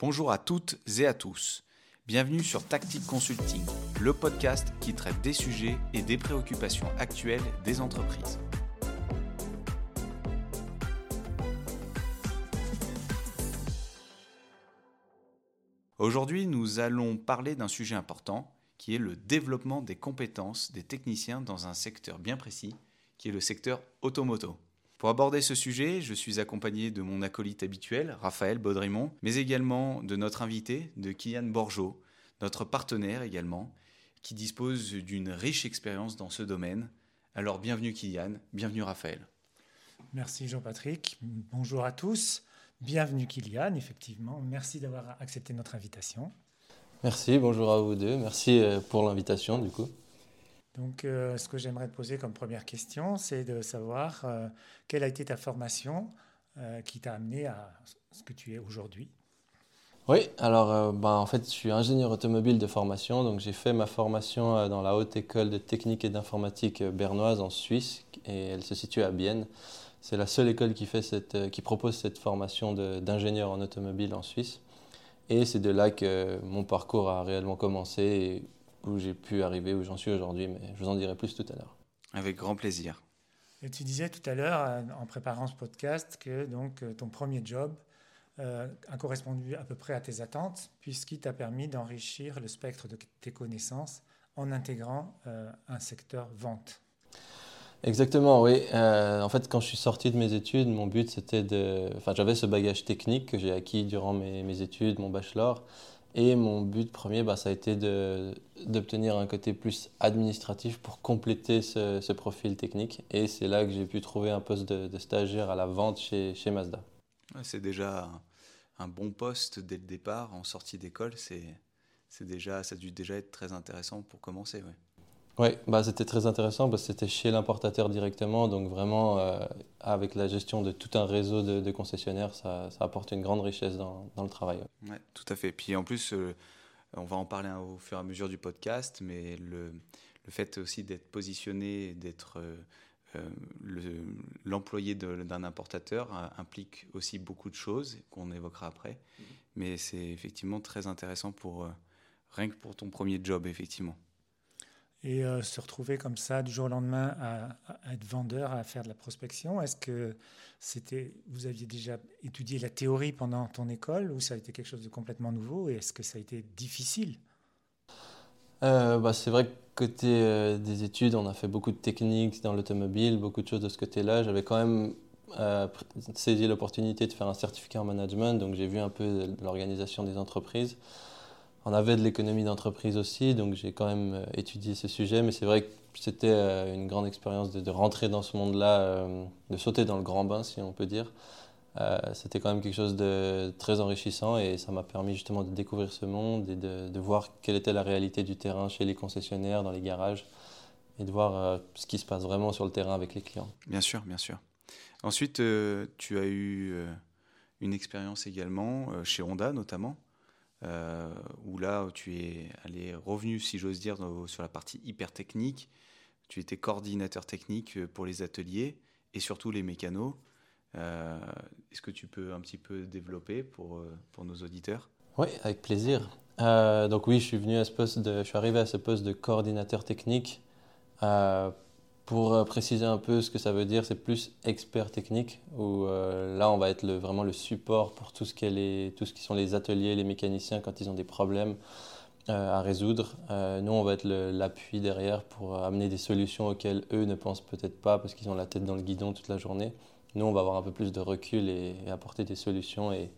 Bonjour à toutes et à tous. Bienvenue sur Tactic Consulting, le podcast qui traite des sujets et des préoccupations actuelles des entreprises. Aujourd'hui, nous allons parler d'un sujet important qui est le développement des compétences des techniciens dans un secteur bien précis, qui est le secteur automoto. Pour aborder ce sujet, je suis accompagné de mon acolyte habituel, Raphaël Baudrimont, mais également de notre invité, de Kylian Borjo, notre partenaire également, qui dispose d'une riche expérience dans ce domaine. Alors bienvenue Kylian, bienvenue Raphaël. Merci Jean-Patrick, bonjour à tous, bienvenue Kylian, effectivement, merci d'avoir accepté notre invitation. Merci, bonjour à vous deux, merci euh, pour l'invitation du coup. Donc, euh, ce que j'aimerais te poser comme première question, c'est de savoir euh, quelle a été ta formation euh, qui t'a amené à ce que tu es aujourd'hui? Oui, alors ben, en fait, je suis ingénieur automobile de formation, donc j'ai fait ma formation dans la Haute École de Technique et d'Informatique bernoise en Suisse, et elle se situe à Bienne. C'est la seule école qui, fait cette, qui propose cette formation d'ingénieur en automobile en Suisse. Et c'est de là que mon parcours a réellement commencé. Où j'ai pu arriver, où j'en suis aujourd'hui, mais je vous en dirai plus tout à l'heure. Avec grand plaisir. Et tu disais tout à l'heure, euh, en préparant ce podcast, que donc, euh, ton premier job euh, a correspondu à peu près à tes attentes, puisqu'il t'a permis d'enrichir le spectre de tes connaissances en intégrant un secteur vente. Exactement, oui. en fait, quand je suis sorti de mes études, mon but c'était de. Enfin, j'avais ce bagage technique que j'ai acquis durant mes, mes, études, mon bachelor, et mon but premier, bah, ça a été d'obtenir un côté plus administratif pour compléter ce, profil technique. Et c'est là que j'ai pu trouver un poste de, stagiaire à la vente chez, chez Mazda. c'est déjà un, bon poste dès le départ, en sortie d'école. Ça a dû déjà être très intéressant pour commencer. Ouais. Oui, bah, c'était très intéressant parce que c'était chez l'importateur directement, donc vraiment euh, avec la gestion de tout un réseau de, concessionnaires, ça, apporte une grande richesse dans, le travail. Oui, tout à fait. Puis en plus, euh, on va en parler au fur et à mesure du podcast, mais le, le fait aussi d'être positionné, d'être euh, l'employé d'un importateur implique aussi beaucoup de choses qu'on évoquera après. Mm-hmm. Mais c'est effectivement très intéressant pour rien que pour ton premier job, effectivement et euh, se retrouver comme ça du jour au lendemain à, être vendeur, à faire de la prospection? Est-ce que c'était, vous aviez déjà étudié la théorie pendant ton école ou ça a été quelque chose de complètement nouveau et est-ce que ça a été difficile? Euh, bah, C'est vrai que côté euh, des études, on a fait beaucoup de techniques dans l'automobile, beaucoup de choses de ce côté-là. J'avais quand même saisi l'opportunité de faire un certificat en management, donc j'ai vu un peu l'organisation des entreprises. On avait de l'économie d'entreprise aussi, donc j'ai quand même euh, étudié ce sujet, mais c'est vrai que c'était euh, une grande expérience de, rentrer dans ce monde-là, euh, de sauter dans le grand bain, si on peut dire. c'était quand même quelque chose de très enrichissant et ça m'a permis justement de découvrir ce monde et de, voir quelle était la réalité du terrain chez les concessionnaires, dans les garages, et de voir ce qui se passe vraiment sur le terrain avec les clients. Bien sûr, bien sûr. Ensuite, tu as eu une expérience également chez Honda notamment. Euh, où là, tu es allé revenu, si j'ose dire, sur la partie hyper technique. Tu étais coordinateur technique euh, pour les ateliers et surtout les mécanos. Euh, est-ce que tu peux un petit peu développer pour, pour nos auditeurs? Oui, avec plaisir. donc oui, je suis venu à ce poste je suis arrivé à ce poste de coordinateur technique pour euh, préciser un peu ce que ça veut dire, c'est plus expert technique, où euh, là on va être vraiment le support pour tout ce, qui est tout ce qui sont les ateliers, les mécaniciens quand ils ont des problèmes euh, à résoudre. nous on va être l'appui derrière pour amener des solutions auxquelles eux ne pensent peut-être pas parce qu'ils ont la tête dans le guidon toute la journée. Nous on va avoir un peu plus de recul et, apporter des solutions et,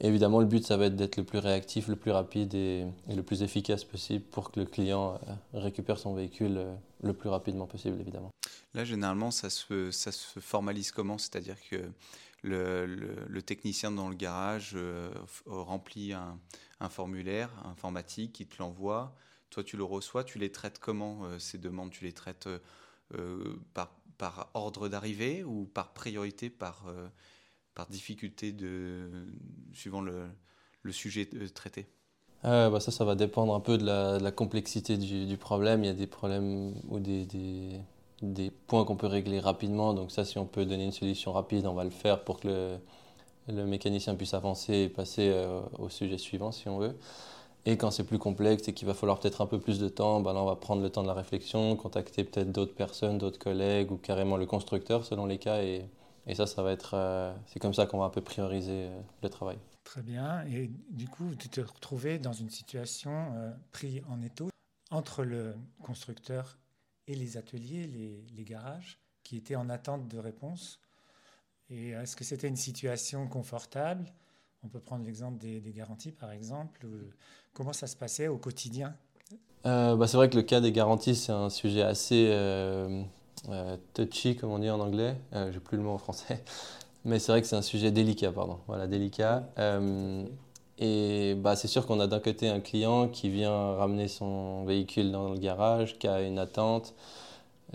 évidemment, le but, ça va être d'être le plus réactif, le plus rapide et, le plus efficace possible pour que le client récupère son véhicule le plus rapidement possible, évidemment. Là, généralement, ça se, formalise comment? C'est-à-dire que le, technicien dans le garage euh, remplit un, formulaire informatique, qui te l'envoie. Toi, tu le reçois. Tu les traites comment, ces demandes? Tu les traites par, par ordre d'arrivée ou par priorité par difficulté de, suivant le sujet traité? Euh, bah Ça, ça va dépendre un peu de la, complexité du, problème. Il y a des problèmes ou des, points qu'on peut régler rapidement. Donc ça, si on peut donner une solution rapide, on va le faire pour que le, mécanicien puisse avancer et passer euh, au sujet suivant si on veut. Et quand c'est plus complexe et qu'il va falloir peut-être un peu plus de temps, ben là on va prendre le temps de la réflexion, contacter peut-être d'autres personnes, d'autres collègues ou carrément le constructeur selon les cas. Et, et ça, ça va être, euh, c'est comme ça qu'on va un peu prioriser euh, le travail. Très bien. Et du coup, tu te retrouvais dans une situation pris en étau entre le constructeur et les ateliers, les, garages, qui étaient en attente de réponse. Et est-ce que c'était une situation confortable? On peut prendre l'exemple des, garanties, par exemple. Comment ça se passait au quotidien? Euh, bah, C'est vrai que le cas des garanties, c'est un sujet assez euh, euh, touchy, comme on dit en anglais. Je n'ai plus le mot en français. Mais c'est vrai que c'est un sujet délicat, pardon. Voilà, délicat. et bah, c'est sûr qu'on a d'un côté un client qui vient ramener son véhicule dans le garage, qui a une attente.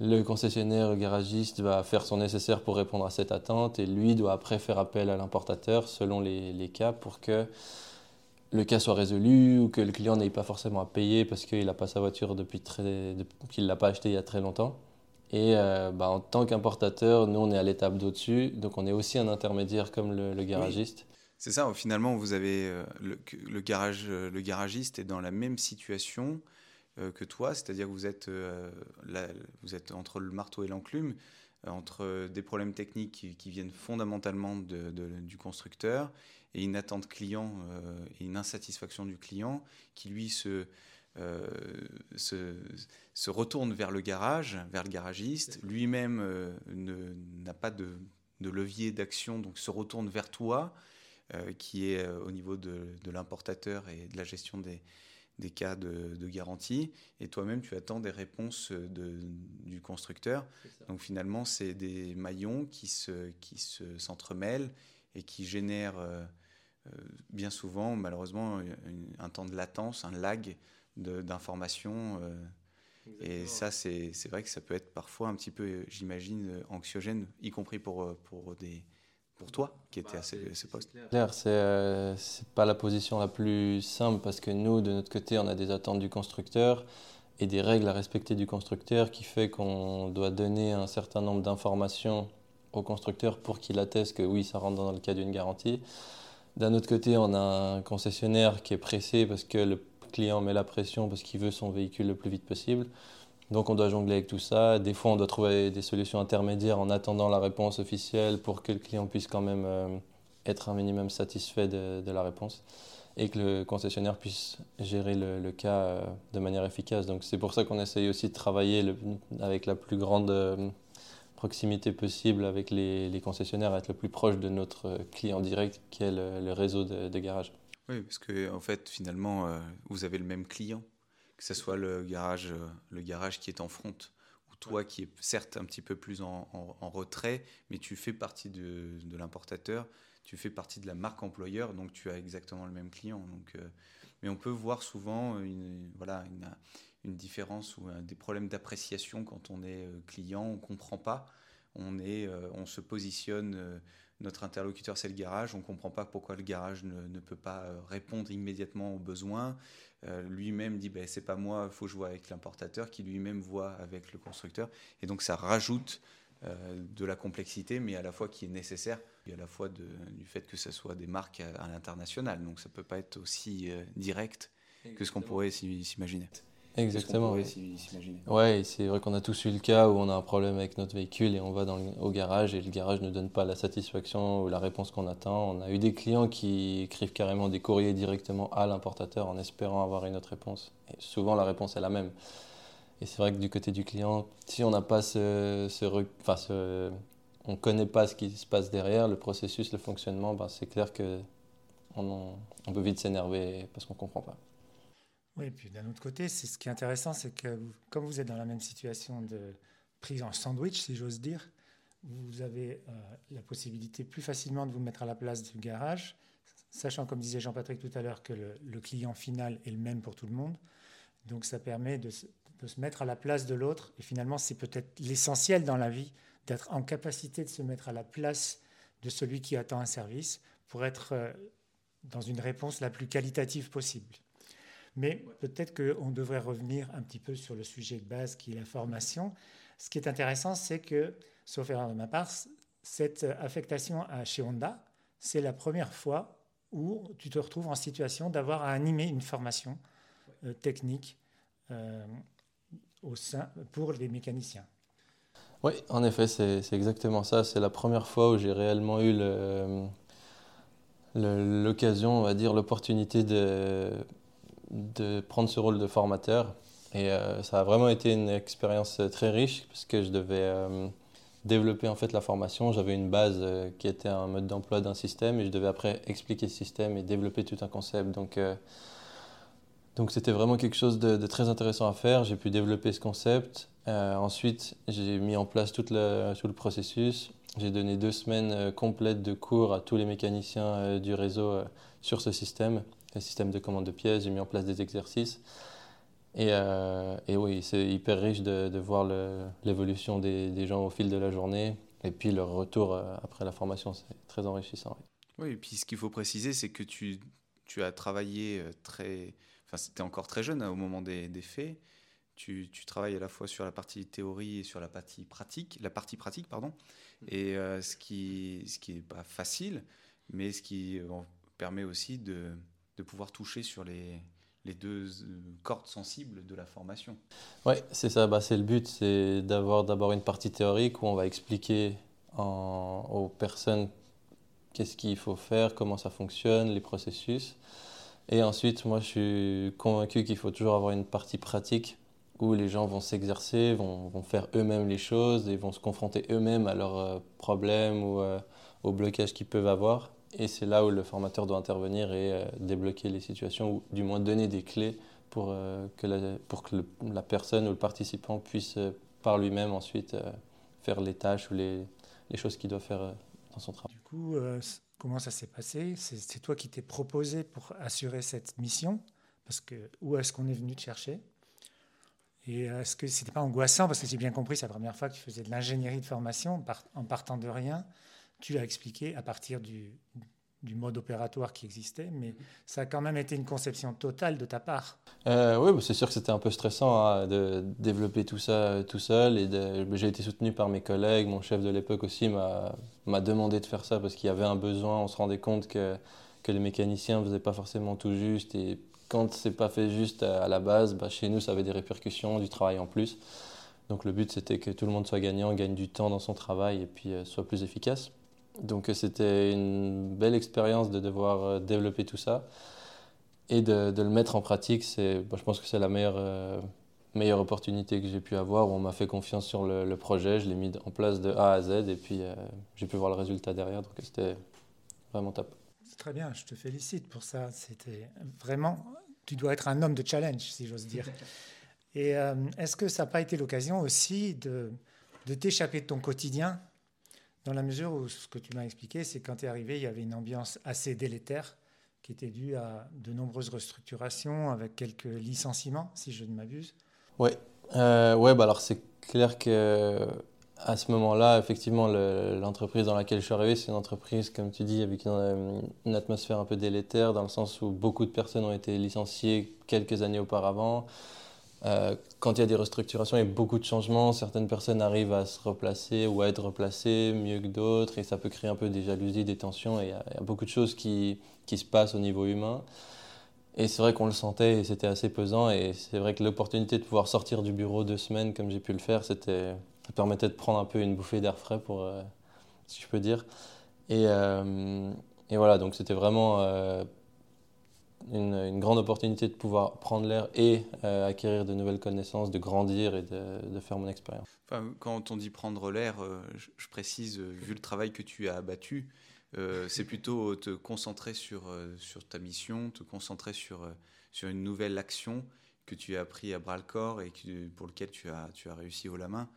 Le concessionnaire garagiste va faire son nécessaire pour répondre à cette attente et lui doit après faire appel à l'importateur selon les, cas pour que le cas soit résolu ou que le client n'ait pas forcément à payer parce qu'il n'a pas sa voiture depuis très, qu'il l'a pas acheté il y a très longtemps. Et euh, bah, en tant qu'importateur, nous, on est à l'étape d'au-dessus, donc on est aussi un intermédiaire comme le, garagiste. C'est ça, finalement, vous avez euh, le, garage, euh, le garagiste est dans la même situation que toi, c'est-à-dire que vous êtes, vous êtes entre le marteau et l'enclume, entre des problèmes techniques qui, viennent fondamentalement du constructeur et une attente client et une insatisfaction du client qui lui se, se, retourne vers le garage, vers le garagiste, lui-même n'a pas de, de levier d'action, donc se retourne vers toi, qui est au niveau de, de l'importateur et de la gestion des, des cas de, garantie, et toi-même tu attends des réponses du constructeur. Donc finalement, c'est des maillons qui se qui se s'entremêlent et qui génèrent euh, euh, bien souvent, malheureusement, un temps de latence, un lag d'informations. Euh, et ça, c'est vrai que ça peut être parfois un petit peu, j'imagine, anxiogène, y compris pour, pour des, pour toi qui étais à ces, postes Claire, c'est euh, pas la position la plus simple parce que nous, de notre côté, on a des attentes du constructeur et des règles à respecter du constructeur qui fait qu'on doit donner un certain nombre d'informations au constructeur pour qu'il atteste que oui, ça rentre dans le cas d'une garantie. D'un autre côté, on a un concessionnaire qui est pressé parce que le client met la pression parce qu'il veut son véhicule le plus vite possible. Donc on doit jongler avec tout ça. Des fois, on doit trouver des solutions intermédiaires en attendant la réponse officielle pour que le client puisse quand même euh, être un minimum satisfait de, la réponse et que le concessionnaire puisse gérer le, cas euh, de manière efficace. Donc c'est pour ça qu'on essaye aussi de travailler avec la plus grande euh, proximité possible avec les, concessionnaires, être le plus proche de notre client direct qui est le, réseau de, de garages. Oui, parce que en fait, finalement, vous avez le même client. Que ce soit le garage, euh, le garage qui est en front, ou toi qui est certes un petit peu plus en, retrait, mais tu fais partie de, l'importateur, tu fais partie de la marque employeur, donc tu as exactement le même client. Donc, euh, mais on peut voir souvent une, voilà, une, différence ou des problèmes d'appréciation quand on est euh, client, on ne comprend pas, on, est, on se positionne notre interlocuteur c'est le garage, on ne comprend pas pourquoi le garage ne, ne, peut pas répondre immédiatement aux besoins. Euh, lui-même dit ben, c'est pas moi, il faut jouer avec l'importateur, qui lui-même voit avec le constructeur. Et donc ça rajoute euh, de la complexité, mais à la fois qui est nécessaire, et à la fois du fait que ce soit des marques à, l'international. Donc ça peut pas être aussi euh, direct que ce qu'on pourrait s'imaginer. Exactement. Ouais, c'est vrai qu'on a tous eu le cas où on a un problème avec notre véhicule et on va dans au garage et le garage ne donne pas la satisfaction ou la réponse qu'on attend. On a eu des clients qui écrivent carrément des courriers directement à l'importateur en espérant avoir une autre réponse. Et souvent la réponse est la même. Et c'est vrai que du côté du client, si on n'a pas ce, ce, enfin ce, on connaît pas ce qui se passe derrière, le processus, le fonctionnement, ben c'est clair que on, on peut vite s'énerver parce qu'on comprend pas. Oui, et puis d'un autre côté, c'est ce qui est intéressant, c'est que comme vous êtes dans la même situation de prise en sandwich, si j'ose dire, vous avez euh, la possibilité plus facilement de vous mettre à la place du garage, sachant, comme disait Jean-Patrick tout à l'heure, que le, client final est le même pour tout le monde. Donc ça permet de, se mettre à la place de l'autre. Et finalement, c'est peut-être l'essentiel dans la vie, d'être en capacité de se mettre à la place de celui qui attend un service pour être euh, dans une réponse la plus qualitative possible. Mais peut-être qu'on devrait revenir un petit peu sur le sujet de base qui est la formation. Ce qui est intéressant, c'est que, sauf erreur de ma part, cette affectation chez Honda, c'est la première fois où tu te retrouves en situation d'avoir à animer une formation euh, technique euh, pour les mécaniciens. Oui, en effet, c'est exactement ça. C'est la première fois où j'ai réellement eu l'occasion, on va dire, l'opportunité de, de prendre ce rôle de formateur. Et euh, ça a vraiment été une expérience très riche parce que je devais développer en fait la formation. J'avais une base euh, qui était un mode d'emploi d'un système et je devais après expliquer ce système et développer tout un concept. Donc, euh, donc c'était vraiment quelque chose de, très intéressant à faire. J'ai pu développer ce concept. Euh, ensuite, j'ai mis en place tout le, tout le processus. J'ai donné deux semaines complètes de cours à tous les mécaniciens du réseau sur ce système, le système de commande de pièces. J'ai mis en place des exercices. Et, euh, et, oui, c'est hyper riche de, de voir l'évolution des, des, gens au fil de la journée et puis leur retour euh, après la formation. C'est très enrichissant. Oui. et puis ce qu'il faut préciser, c'est que tu, tu, as travaillé euh, très. Enfin, c'était encore très jeune hein, au moment des, des faits. Tu, tu, travailles à la fois sur la partie théorie et sur la partie pratique, la partie pratique pardon, et ce qui ce qui pas facile, mais ce qui permet aussi de, de pouvoir toucher sur les deux euh, cordes sensibles de la formation. Oui, c'est ça, bah, c'est le but, c'est d'avoir d'abord une partie théorique où on va expliquer aux personnes qu'est-ce qu'il faut faire, comment ça fonctionne, les processus. Et ensuite, moi, je suis convaincu qu'il faut toujours avoir une partie pratique où les gens vont s'exercer, vont, vont, faire eux-mêmes les choses et vont se confronter eux-mêmes à leurs euh, problèmes ou euh, aux blocages qu'ils peuvent avoir. Et c'est là où le formateur doit intervenir et euh, débloquer les situations, ou du moins donner des clés pour, euh, que, la, pour que la personne ou le participant puisse euh, par lui-même ensuite faire les tâches ou les, choses qu'il doit faire dans son travail. Du coup, comment ça s'est passé? C'est toi qui t'es proposé pour assurer cette mission? Parce que, Où est-ce qu'on est venu te chercher? Et est-ce que c'était pas angoissant? Parce que j'ai bien compris, c'est la première fois que tu faisais de l'ingénierie de formation en partant de rien tu l'as expliqué à partir du, mode opératoire qui existait, mais ça a quand même été une conception totale de ta part. Euh, oui, bah, c'est sûr que c'était un peu stressant hein, de développer tout ça tout seul. J'ai été soutenu par mes collègues. Mon chef de l'époque aussi m'a demandé de faire ça parce qu'il y avait un besoin. On se rendait compte que, que les mécaniciens ne faisaient pas forcément tout juste. Et quand c'est pas fait juste à la base, bah, chez nous, ça avait des répercussions, du travail en plus. Donc le but, c'était que tout le monde soit gagnant, gagne du temps dans son travail et puis euh, soit plus efficace. Donc euh, c'était une belle expérience de devoir euh, développer tout ça et de, le mettre en pratique. C'est, je pense que c'est la meilleure, euh, meilleure opportunité que j'ai pu avoir. on m'a fait confiance sur le, le projet, je l'ai mis en place de A à Z et puis j'ai pu voir le résultat derrière. Donc c'était vraiment top. C'est très bien, je te félicite pour ça. C'était vraiment, tu dois être un homme de challenge, si j'ose dire. Et est-ce que ça n'a pas été l'occasion aussi de, de t'échapper de ton quotidien dans la mesure où ce que tu m'as expliqué, c'est quand tu es arrivé, il y avait une ambiance assez délétère qui était due à de nombreuses restructurations avec quelques licenciements, si je ne m'abuse. Oui, euh, bah alors c'est clair que à ce moment-là, effectivement, l'entreprise dans laquelle je suis arrivé, c'est une entreprise, comme tu dis, avec une, atmosphère un peu délétère, dans le sens où beaucoup de personnes ont été licenciées quelques années auparavant. Euh, quand il y a des restructurations et beaucoup de changements, certaines personnes arrivent à se replacer ou à être replacées mieux que d'autres et ça peut créer un peu des jalousies, des tensions et il y, a beaucoup de choses qui, qui se passent au niveau humain. Et c'est vrai qu'on le sentait et c'était assez pesant et c'est vrai que l'opportunité de pouvoir sortir du bureau deux semaines comme j'ai pu le faire, c'était, ça permettait de prendre un peu une bouffée d'air frais pour, euh, si je peux dire. Et, euh, et voilà, donc c'était vraiment une, grande opportunité de pouvoir prendre l'air et euh, acquérir de nouvelles connaissances, de grandir et de, faire mon expérience. Quand on dit prendre l'air, euh, je, précise, euh, vu le travail que tu as abattu, c'est plutôt te concentrer sur, sur ta mission, te concentrer sur, sur une nouvelle action que tu as pris à bras le corps et pour lequel tu as, tu as réussi haut la main.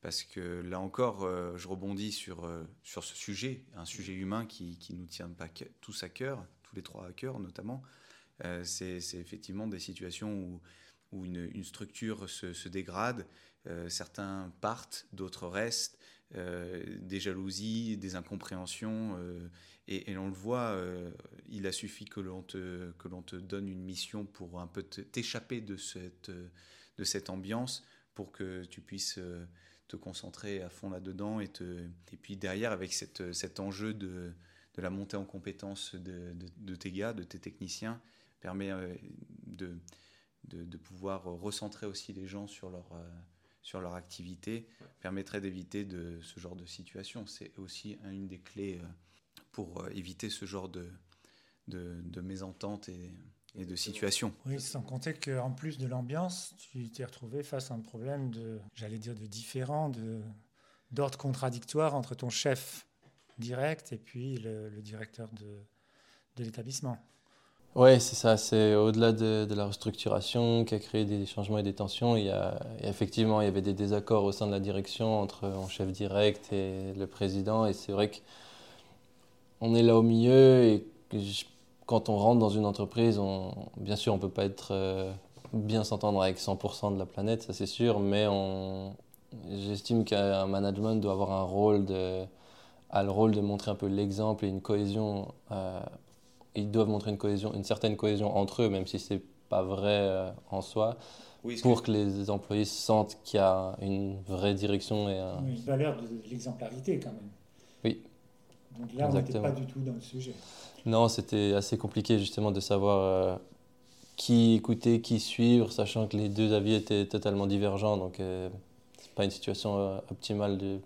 Parce que là encore, je rebondis sur, sur ce sujet, un sujet humain qui, qui nous tient pas tous à cœur, tous les trois à cœur notamment. Euh, c'est effectivement des situations où, une, structure se, dégrade, euh, certains partent, d'autres restent, euh, des jalousies, des incompréhensions, et, on le voit, il a suffi que l'on te, te donne une mission pour un peu t'échapper de cette, de cette ambiance pour que tu puisses te concentrer à fond là-dedans et, puis derrière avec cette, cet enjeu de, de la montée en compétence de, tes gars, de tes techniciens, permet de, de, pouvoir recentrer aussi les gens sur leur, sur leur activité, permettrait d'éviter de ce genre de situation. C'est aussi une des clés pour éviter ce genre de, de, de mésentente et, et de situation. Oui, sans compter qu'en plus de l'ambiance, tu t'es retrouvé face à un problème de, j'allais dire, de différent, d'ordre contradictoire entre ton chef direct et puis le, directeur de, de l'établissement. Oui, c'est ça. C'est au-delà de, la restructuration qui a créé des changements et des tensions. Il y a, effectivement, il y avait des désaccords au sein de la direction entre mon chef direct et le président. Et c'est vrai qu'on est là au milieu et quand on rentre dans une entreprise, on, bien sûr, on ne peut pas être euh, bien s'entendre avec 100% de la planète, ça c'est sûr, mais j'estime qu'un management doit avoir un rôle de, a le rôle de montrer un peu l'exemple et une cohésion. Euh, ils doivent montrer une cohésion, une certaine cohésion entre eux, même si c'est pas vrai euh, en soi, pour que... les employés sentent qu'il y a une vraie direction et un... une valeur de l'exemplarité quand même. Oui. Donc là, on n'était pas du tout dans le sujet. Non, c'était assez compliqué justement de savoir euh, qui écouter, qui suivre, sachant que les deux avis étaient totalement divergents. Donc, euh, ce n'est pas une situation euh, optimale de,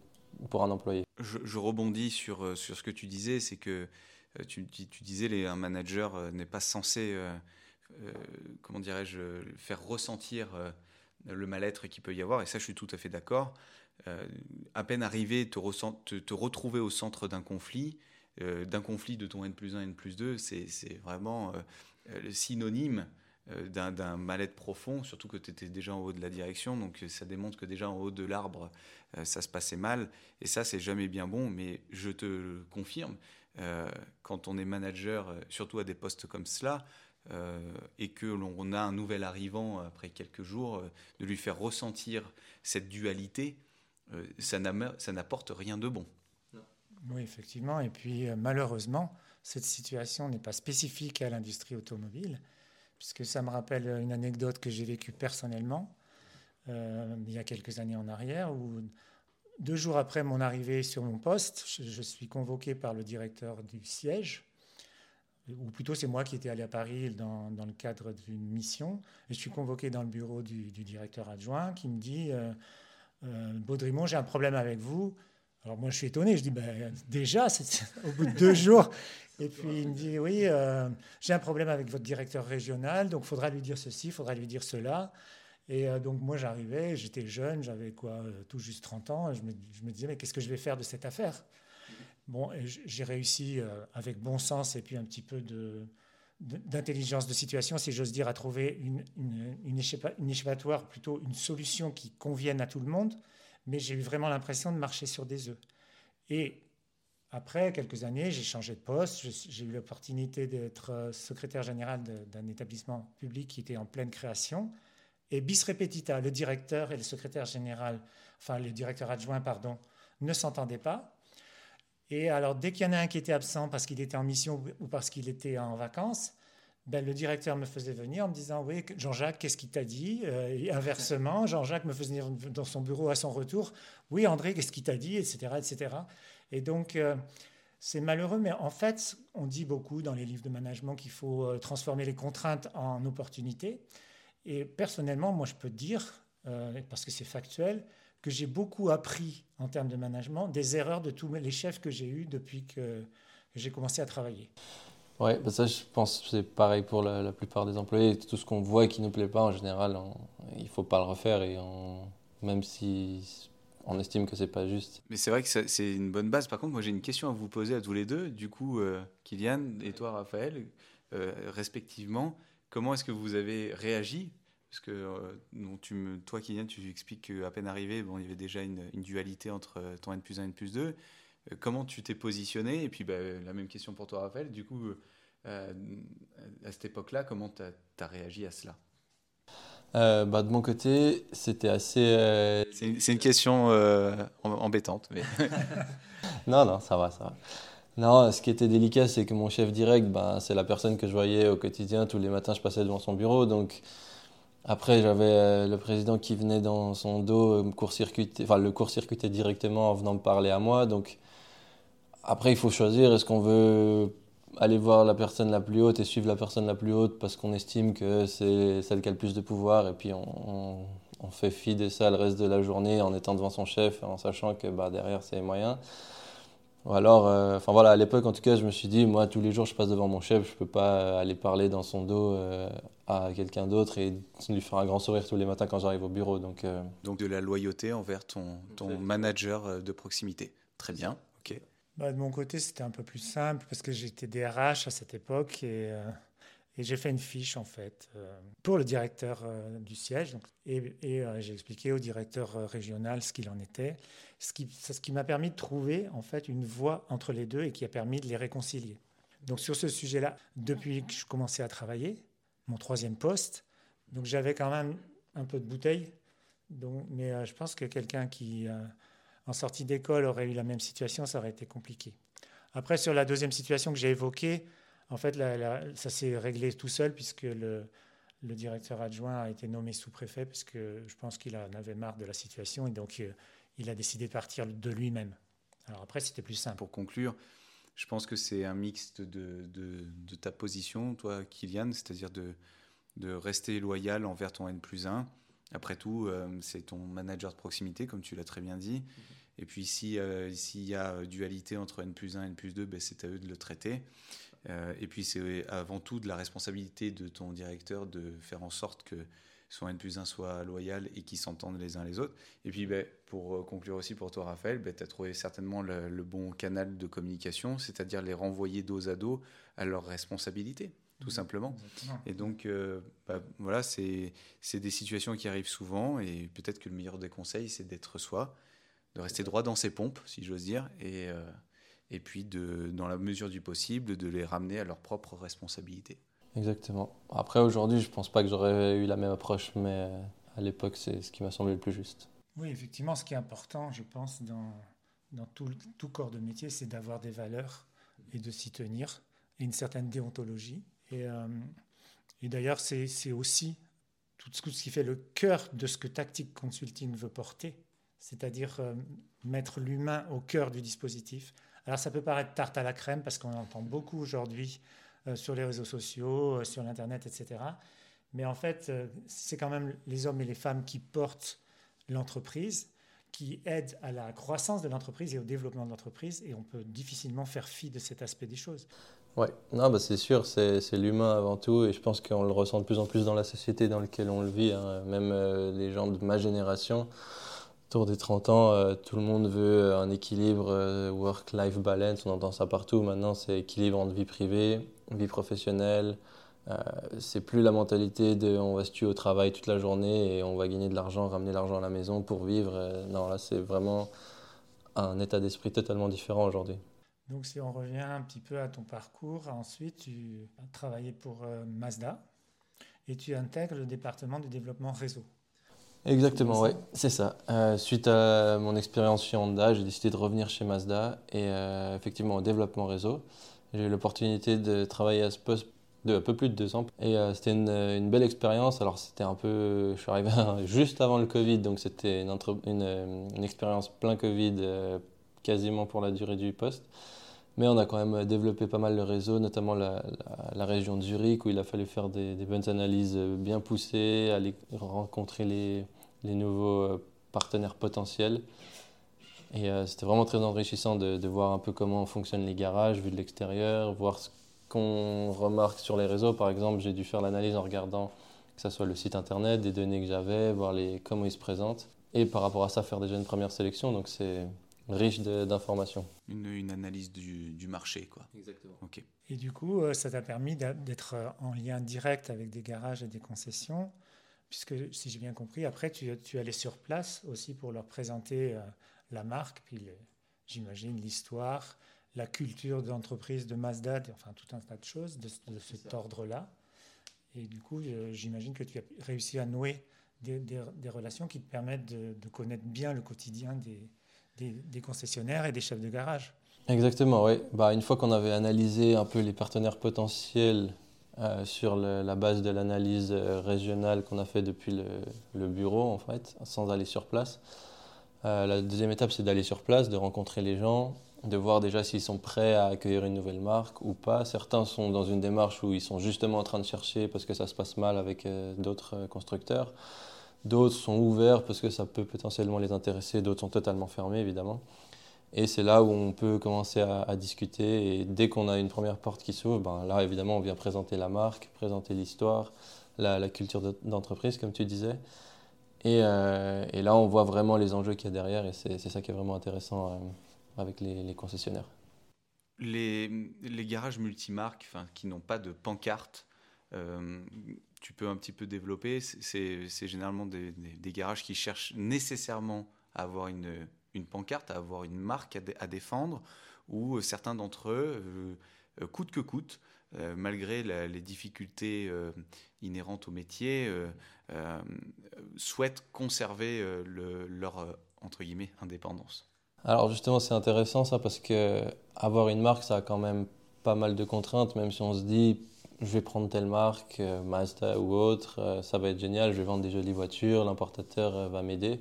pour un employé. Je, rebondis sur, sur ce que tu disais, c'est que tu, tu, disais qu'un manager n'est pas censé, comment dirais-je, faire ressentir le mal-être qu'il peut y avoir. Et ça, je suis tout à fait d'accord. à peine arrivé, te, retrouver au centre d'un conflit, euh, d'un conflit de ton N plus 1, N plus 2, c'est vraiment euh, le synonyme euh, d'un mal-être profond, surtout que tu étais déjà en haut de la direction, donc ça démontre que déjà en haut de l'arbre, ça se passait mal, et ça, c'est jamais bien bon, mais je te confirme, quand on est manager, surtout à des postes comme cela, et que l'on a un nouvel arrivant après quelques jours, de lui faire ressentir cette dualité, ça n'apporte rien de bon. Oui, effectivement. Et puis, euh, malheureusement, cette situation n'est pas spécifique à l'industrie automobile, puisque ça me rappelle une anecdote que j'ai vécue personnellement euh, il y a quelques années en arrière, où deux jours après mon arrivée sur mon poste, je, suis convoqué par le directeur du siège, ou plutôt c'est moi qui étais allé à Paris dans, dans le cadre d'une mission, je suis convoqué dans le bureau du, directeur adjoint qui me dit euh, euh j'ai un problème avec vous alors moi, je suis étonné. Je dis, ben, déjà, c'est au bout de deux jours. Et puis il me dit, oui, euh, j'ai un problème avec votre directeur régional, donc il faudra lui dire ceci, il faudra lui dire cela. Et euh, donc moi, j'arrivais, j'étais jeune, j'avais quoi, euh, tout juste 30 ans. Et je, me, disais, mais qu'est-ce que je vais faire de cette affaire? Bon, j'ai réussi avec bon sens et puis un petit peu d'intelligence de situation, si j'ose dire, à trouver une, une, une, échappatoire, plutôt une solution qui convienne à tout le monde mais j'ai eu vraiment l'impression de marcher sur des œufs. Et après quelques années, j'ai changé de poste, j'ai eu l'opportunité d'être euh, secrétaire général d'un établissement public qui était en pleine création. Et bis repetita, le directeur et le secrétaire général, enfin le directeur adjoint, pardon, ne s'entendaient pas. Et alors, dès qu'il y en a un qui était absent parce qu'il était en mission ou parce qu'il était en vacances, ben, le directeur me faisait venir en me disant Oui, Jean-Jacques, qu'est-ce qu'il t'a dit euh, Et inversement, Jean-Jacques me faisait venir dans son bureau à son retour Oui, André, qu'est-ce qu'il t'a dit Etc. etc. Et donc, euh, c'est malheureux, mais en fait, on dit beaucoup dans les livres de management qu'il faut euh, transformer les contraintes en opportunités. Et personnellement, moi, je peux dire, parce que c'est factuel, que j'ai beaucoup appris en termes de management des erreurs de tous les chefs que j'ai eus depuis que j'ai commencé à travailler. Oui, bah ça, je pense que c'est pareil pour la, plupart des employés. Tout ce qu'on voit et qui ne nous plaît pas, en général, il ne faut pas le refaire, et même si on estime que c'est pas juste. Mais c'est vrai que c'est une bonne base. Par contre, moi, j'ai une question à vous poser à tous les deux. Du coup, euh, Kylian et toi, Raphaël, euh, respectivement, comment est-ce que vous avez réagi? Parce que euh, tu me, toi, Kylian, tu expliques qu'à peine arrivé, bon, il y avait déjà une, une dualité entre ton N plus 1 et N plus 2 comment tu t'es positionné? Et puis bah, la même question pour toi, Raphaël. Du coup, euh, à cette époque-là, comment tu as, réagi à cela? Euh, bah, de mon côté, c'était assez. Euh, c'est une, question embêtante. Mais... non, non, ça va, ça va. Non, ce qui était délicat, c'est que mon chef direct, ben, c'est la personne que je voyais au quotidien. Tous les matins, je passais devant son bureau. Donc, après, j'avais le président qui venait dans son dos, court enfin, le court-circuiter directement en venant me parler à moi. Donc, après, il faut choisir. Est-ce qu'on veut aller voir la personne la plus haute et suivre la personne la plus haute parce qu'on estime que c'est celle qui a le plus de pouvoir? Et puis on, fait fi de ça le reste de la journée en étant devant son chef en sachant que bah, derrière c'est moyen. Ou alors, euh, enfin voilà, à l'époque en tout cas, je me suis dit, moi tous les jours je passe devant mon chef, je peux pas aller parler dans son dos euh, à quelqu'un d'autre et lui faire un grand sourire tous les matins quand j'arrive au bureau. Donc, euh, donc de la loyauté envers ton, ton manager de proximité. Très bien, ok. Bah, de mon côté, c'était un peu plus simple parce que j'étais DRH à cette époque et, euh, et j'ai fait une fiche en fait euh, pour le directeur euh, du siège. Donc, et, et j'ai expliqué au directeur régional ce qu'il en était, ce qui, ce qui m'a permis de trouver en fait une voie entre les deux et qui a permis de les réconcilier. Donc sur ce sujet-là, depuis que je commençais à travailler, mon troisième poste, donc j'avais quand même un peu de bouteille. Donc, mais je pense que quelqu'un qui en sortie d'école aurait eu la même situation, ça aurait été compliqué. Après, sur la deuxième situation que j'ai évoquée, en fait, ça s'est réglé tout seul puisque le, le, directeur adjoint a été nommé sous-préfet puisque je pense qu'il en avait marre de la situation et donc euh, il a décidé de partir de lui-même. Alors après, c'était plus simple. Pour conclure, je pense que c'est un mixte de, de, de, ta position, toi, Kylian, c'est-à-dire de, de rester loyal envers ton N plus 1. Après tout, euh, c'est ton manager de proximité, comme tu l'as très bien dit. Et puis euh, s'il y a dualité entre N plus 1 et N plus 2, ben, c'est à eux de le traiter. Euh, et puis c'est avant tout de la responsabilité de ton directeur de faire en sorte que son N plus 1 soit loyal et qu'ils s'entendent les uns les autres. Et puis ben, pour euh, conclure aussi pour toi Raphaël, ben, tu as trouvé certainement le, bon canal de communication, c'est-à-dire les renvoyer dos à dos à leurs responsabilités tout simplement. Et donc, bah, voilà, c'est des situations qui arrivent souvent, et peut-être que le meilleur des conseils, c'est d'être soi, de rester droit dans ses pompes, si j'ose dire, et, euh, et puis, de, dans la mesure du possible, de les ramener à leur propre responsabilité. Exactement. Après, aujourd'hui, je ne pense pas que j'aurais eu la même approche, mais euh, à l'époque, c'est ce qui m'a semblé le plus juste. Oui, effectivement, ce qui est important, je pense, dans, dans tout, tout corps de métier, c'est d'avoir des valeurs et de s'y tenir, et une certaine déontologie. Et, euh, d'ailleurs, c'est aussi tout ce qui fait le cœur de ce que Tactic Consulting veut porter, c'est-à-dire euh, mettre l'humain au cœur du dispositif. Alors ça peut paraître tarte à la crème parce qu'on entend beaucoup aujourd'hui sur les réseaux sociaux, euh, sur l'Internet, etc. Mais en fait, c'est quand même les hommes et les femmes qui portent l'entreprise, qui aident à la croissance de l'entreprise et au développement de l'entreprise, et on peut difficilement faire fi de cet aspect des choses. Oui, bah c'est sûr, c'est l'humain avant tout, et je pense qu'on le ressent de plus en plus dans la société dans laquelle on le vit, hein. même les gens de ma génération autour des 30 ans, euh, tout le monde veut un équilibre euh, work-life balance. On entend ça partout. Maintenant, c'est équilibre entre vie privée, vie professionnelle. Euh, c'est plus la mentalité de on va se tuer au travail toute la journée et on va gagner de l'argent, ramener l'argent à la maison pour vivre. non, là, c'est vraiment un état d'esprit totalement différent aujourd'hui. Donc, si on revient un petit peu à ton parcours, ensuite, tu as travaillé pour Mazda et tu intègres le département du développement réseau. Exactement, oui, c'est ça. Euh, suite à mon expérience chez Honda, j'ai décidé de revenir chez Mazda et euh, effectivement au développement réseau. J'ai eu l'opportunité de travailler à ce poste de un peu plus de deux ans et euh, c'était une, une, belle expérience. Alors c'était un peu, je suis arrivé juste avant le Covid, donc c'était une, une, expérience plein Covid quasiment pour la durée du poste. Mais on a quand même développé pas mal le réseau, notamment la, région de Zurich, où il a fallu faire des, bonnes analyses bien poussées, aller rencontrer les, nouveaux euh, partenaires potentiels. Et euh, c'était vraiment très enrichissant de, de, voir un peu comment fonctionnent les garages vu de l'extérieur, voir ce qu'on remarque sur les réseaux. Par exemple, j'ai dû faire l'analyse en regardant que ce soit le site internet, des données que j'avais, voir les, comment ils se présentent. Et par rapport à ça, faire déjà une première sélection. Donc c'est riche d'informations. Une, une, analyse du, du, marché, quoi. Exactement. Ok. Et du coup, euh, ça t'a permis d'être en lien direct avec des garages et des concessions puisque si j'ai bien compris, après tu, tu allais sur place aussi pour leur présenter euh, la marque, puis j'imagine l'histoire, la culture d'entreprise de Mazda, enfin tout un tas de choses de, cet ordre-là. Et du coup, j'imagine que tu as réussi à nouer des, des, relations qui te permettent de, de, connaître bien le quotidien des, des, concessionnaires et des chefs de garage. Exactement, oui. Bah, une fois qu'on avait analysé un peu les partenaires potentiels euh, sur la base de l'analyse euh, régionale qu'on a fait depuis le, le, bureau, en fait, sans aller sur place. Euh, la deuxième étape, c'est d'aller sur place, de rencontrer les gens, de voir déjà s'ils sont prêts à accueillir une nouvelle marque ou pas. Certains sont dans une démarche où ils sont justement en train de chercher parce que ça se passe mal avec euh, d'autres euh, constructeurs. D'autres sont ouverts parce que ça peut potentiellement les intéresser, d'autres sont totalement fermés évidemment. Et c'est là où on peut commencer à, discuter. Et dès qu'on a une première porte qui s'ouvre, ben là évidemment on vient présenter la marque, présenter l'histoire, la, culture d'entreprise comme tu disais. Et, euh, et, là on voit vraiment les enjeux qu'il y a derrière et c'est ça qui est vraiment intéressant avec les, concessionnaires. Les, garages multimarques qui n'ont pas de pancarte, euh, tu peux un petit peu développer. C'est généralement des, garages qui cherchent nécessairement à avoir une, pancarte, à avoir une marque à, défendre, ou certains d'entre eux, euh, euh, coûte que coûte, malgré les difficultés inhérentes au métier, souhaitent conserver le, leur entre guillemets indépendance. Alors justement, c'est intéressant ça parce que avoir une marque, ça a quand même pas mal de contraintes, même si on se dit je vais prendre telle marque, euh, Mazda ou autre, euh, ça va être génial, je vais vendre des jolies voitures, l'importateur euh, va m'aider.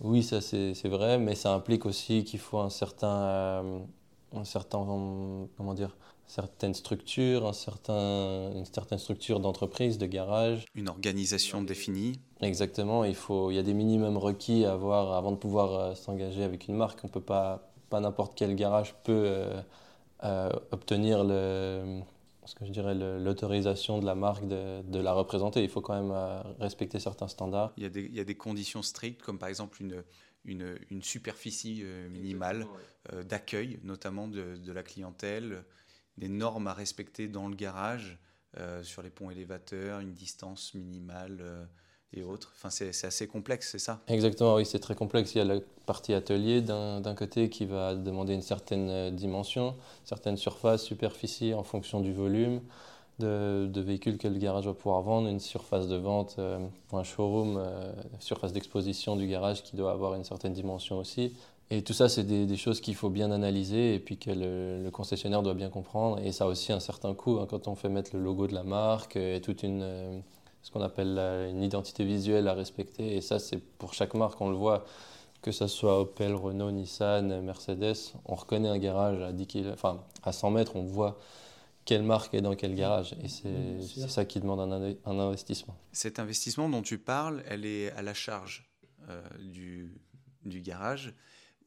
Oui, ça c'est vrai, mais ça implique aussi qu'il faut un certain, un certain, comment dire, certaines structures, un certain, une certaine structure d'entreprise, de garage. Une organisation définie. Exactement, il, faut, il y a des minimums requis à avoir avant de pouvoir euh, s'engager avec une marque. On peut pas, pas n'importe quel garage peut euh, euh, obtenir le, ce que je dirais l'autorisation de la marque de, de, la représenter. Il faut quand même respecter certains standards. Il y, a des, il y a des conditions strictes, comme par exemple une, une, une superficie minimale d'accueil, notamment de, de la clientèle des normes à respecter dans le garage, euh, sur les ponts élévateurs, une distance minimale euh, et autres. Enfin, c'est assez complexe, c'est ça? Exactement, oui, c'est très complexe. Il y a la partie atelier d'un côté qui va demander une certaine euh, dimension, certaine surface, superficie en fonction du volume de, de véhicules que le garage va pouvoir vendre, une surface de vente, un showroom, surface d'exposition du garage qui doit avoir une certaine dimension aussi. Et tout ça, c'est des, choses qu'il faut bien analyser et puis que le, concessionnaire doit bien comprendre. Et ça a aussi un certain coût hein, quand on fait mettre le logo de la marque et toute une, euh, ce qu'on appelle une identité visuelle à respecter. Et ça, c'est pour chaque marque, on le voit, que ce soit Opel, Renault, Nissan, Mercedes, on reconnaît un garage à 10 enfin à 100 mètres, on voit quelle marque est dans quel garage. Et c'est ça qui demande un, un, investissement. Cet investissement dont tu parles, elle est à la charge euh, du, du garage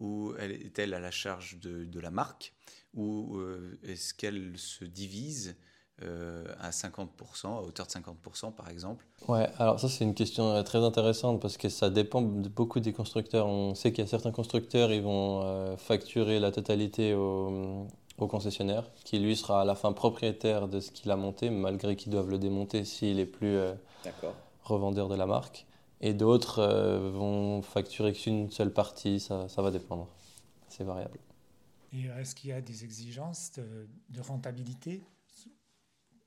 ou est-elle à la charge de, la marque ou euh, est-ce qu'elle se divise euh, à 50%, à hauteur de 50% par exemple? Ouais, alors ça c'est une question euh, très intéressante parce que ça dépend de beaucoup des constructeurs. On sait qu'il y a certains constructeurs, ils vont facturer la totalité au, au, concessionnaire qui lui sera à la fin propriétaire de ce qu'il a monté malgré qu'ils doivent le démonter s'il est plus revendeur de la marque et d'autres euh, vont facturer qu'une seule partie, ça, ça va dépendre. C'est variable. Et est-ce qu'il y a des exigences de, rentabilité?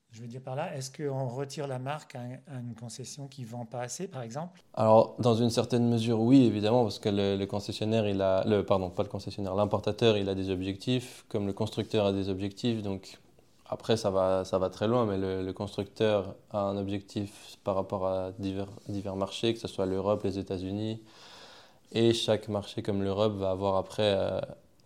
Je veux dire par là, est-ce qu'on retire la marque à, une concession qui ne vend pas assez, par exemple? Alors, dans une certaine mesure, oui, évidemment, parce que le, le, concessionnaire, il a, le, pardon, pas le concessionnaire, l'importateur, il a des objectifs, comme le constructeur a des objectifs, donc après, ça va, ça va très loin, mais le, constructeur a un objectif par rapport à divers, marchés, que ce soit l'Europe, les États-Unis. Et chaque marché comme l'Europe va avoir après euh,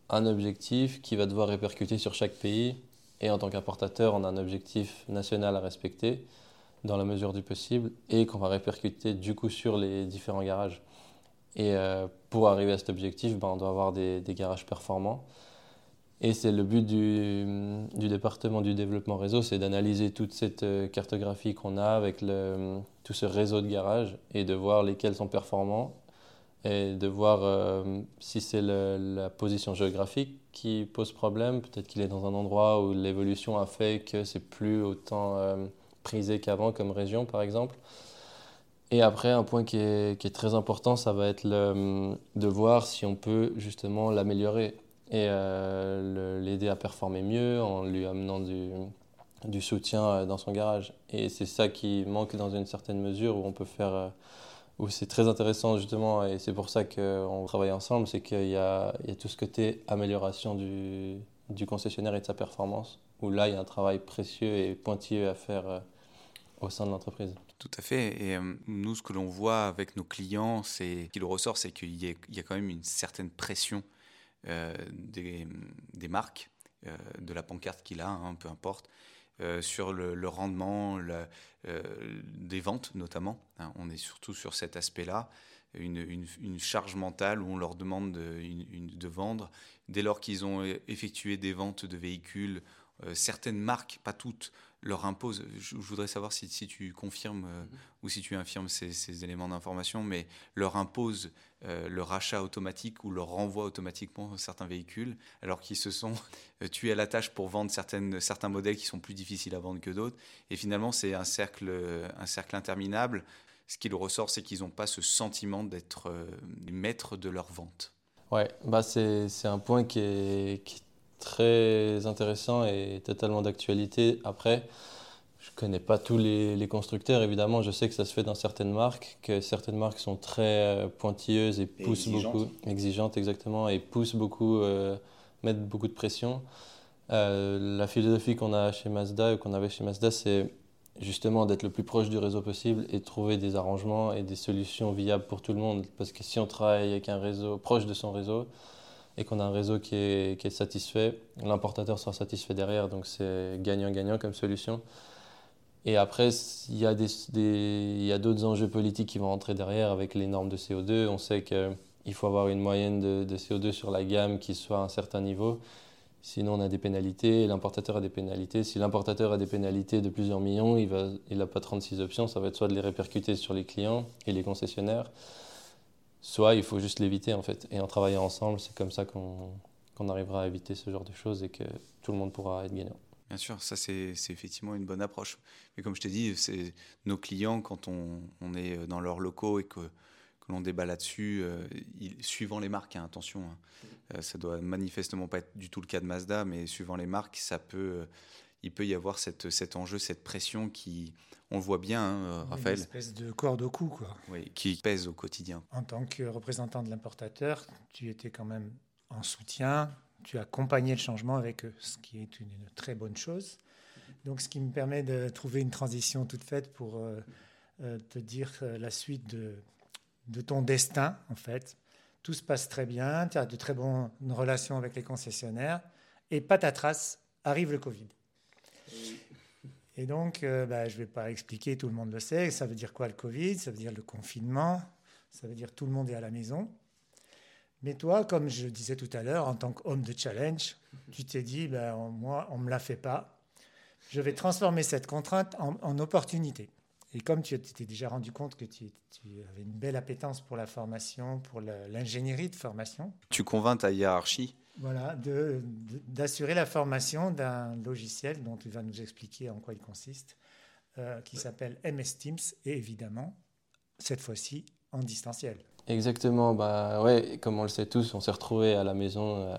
un objectif qui va devoir répercuter sur chaque pays. Et en tant qu'importateur, on a un objectif national à respecter dans la mesure du possible et qu'on va répercuter du coup sur les différents garages. Et euh, pour arriver à cet objectif, ben, on doit avoir des garages performants. Et c'est le but du, département du développement réseau, c'est d'analyser toute cette euh, cartographie qu'on a avec tout ce réseau de garages et de voir lesquels sont performants et de voir euh, si c'est la position géographique qui pose problème. Peut-être qu'il est dans un endroit où l'évolution a fait que c'est plus autant euh, prisé qu'avant comme région par exemple. Et après, un point qui est, très important, ça va être de voir si on peut justement l'améliorer et euh, l'aider à performer mieux en lui amenant du, soutien euh, dans son garage. Et c'est ça qui manque dans une certaine mesure où on peut faire, euh, où c'est très intéressant justement, et c'est pour ça qu'on travaille ensemble, c'est qu'il y, a, tout ce côté amélioration du, concessionnaire et de sa performance, où là il y a un travail précieux et pointilleux à faire au sein de l'entreprise. Tout à fait. Et nous, ce que l'on voit avec nos clients, c'est qu'il ressort, c'est qu'il y, a quand même une certaine pression des, des, marques, de la pancarte qu'il a, hein, peu importe, sur le, rendement des ventes notamment. Hein. on est surtout sur cet aspect-là. Une, une, charge mentale où on leur demande de, de vendre. Dès lors qu'ils ont effectué des ventes de véhicules, certaines marques, pas toutes, leur impose, je, voudrais savoir si, si tu confirmes euh, mhm. ou si tu infirmes ces, éléments d'information, mais leur impose euh, le rachat automatique ou leur renvoi automatiquement certains véhicules, alors qu'ils se sont euh, tués à la tâche pour vendre certaines, certains modèles qui sont plus difficiles à vendre que d'autres. Et finalement, c'est un cercle, un cercle interminable. Ce qui le ressort, c'est qu'ils n'ont pas ce sentiment d'être maîtres de leur vente. Ouais, bah c'est un point qui est, qui très intéressant et totalement d'actualité. Après, je ne connais pas tous les, constructeurs, évidemment. Je sais que ça se fait dans certaines marques, que certaines marques sont très euh, pointilleuses et poussent beaucoup, exigeantes exactement, et poussent beaucoup, euh, mettent beaucoup de pression. Euh, la philosophie qu'on a chez Mazda, qu'on avait chez Mazda, c'est justement d'être le plus proche du réseau possible et trouver des arrangements et des solutions viables pour tout le monde. Parce que si on travaille avec un réseau proche de son réseau, et qu'on a un réseau qui est, satisfait, l'importateur sera satisfait derrière, donc c'est gagnant-gagnant comme solution. Et après, il y a d'autres enjeux politiques qui vont rentrer derrière avec les normes de CO2. On sait qu'il faut avoir une moyenne de, de, CO2 sur la gamme qui soit à un certain niveau. Sinon, on a des pénalités, l'importateur a des pénalités. Si l'importateur a des pénalités de plusieurs millions, il n'a pas 36 options. Ça va être soit de les répercuter sur les clients et les concessionnaires, soit il faut juste l'éviter en fait. Et en travaillant ensemble, c'est comme ça qu'on arrivera à éviter ce genre de choses et que tout le monde pourra être gagnant. Bien sûr, ça c'est effectivement une bonne approche. Mais comme je t'ai dit, c'est nos clients, quand on, on, est dans leurs locaux et que, que l'on débat là-dessus, euh, suivant les marques, hein, attention, hein, euh, ça doit manifestement pas être du tout le cas de Mazda, mais suivant les marques, ça peut, euh, il peut y avoir cette, cet enjeu, cette pression qui, on le voit bien, hein, Raphaël. Une espèce de corde au cou, quoi. Oui, qui pèse au quotidien. En tant que représentant de l'importateur, tu étais quand même en soutien, tu accompagnais le changement avec eux, ce qui est une, très bonne chose. Donc, ce qui me permet de trouver une transition toute faite pour euh, euh, te dire euh, la suite de, de ton destin, en fait. Tout se passe très bien, tu as de très bonnes relations avec les concessionnaires, et patatras, arrive le Covid. Et donc, euh, bah, je ne vais pas expliquer, tout le monde le sait. Ça veut dire quoi le Covid? Ça veut dire le confinement. Ça veut dire tout le monde est à la maison. Mais toi, comme je disais tout à l'heure, en tant qu'homme de challenge, tu t'es dit, bah, moi, on ne me la fait pas. Je vais transformer cette contrainte en, opportunité. Et comme tu t'es déjà rendu compte que tu, tu, avais une belle appétence pour la formation, pour l'ingénierie de formation. Tu convaincs ta hiérarchie? Voilà, d'assurer la formation d'un logiciel dont tu vas nous expliquer en quoi il consiste, euh, qui s'appelle MS Teams et évidemment, cette fois-ci, en distanciel. Exactement, bah ouais, comme on le sait tous, on s'est retrouvés à la maison, euh,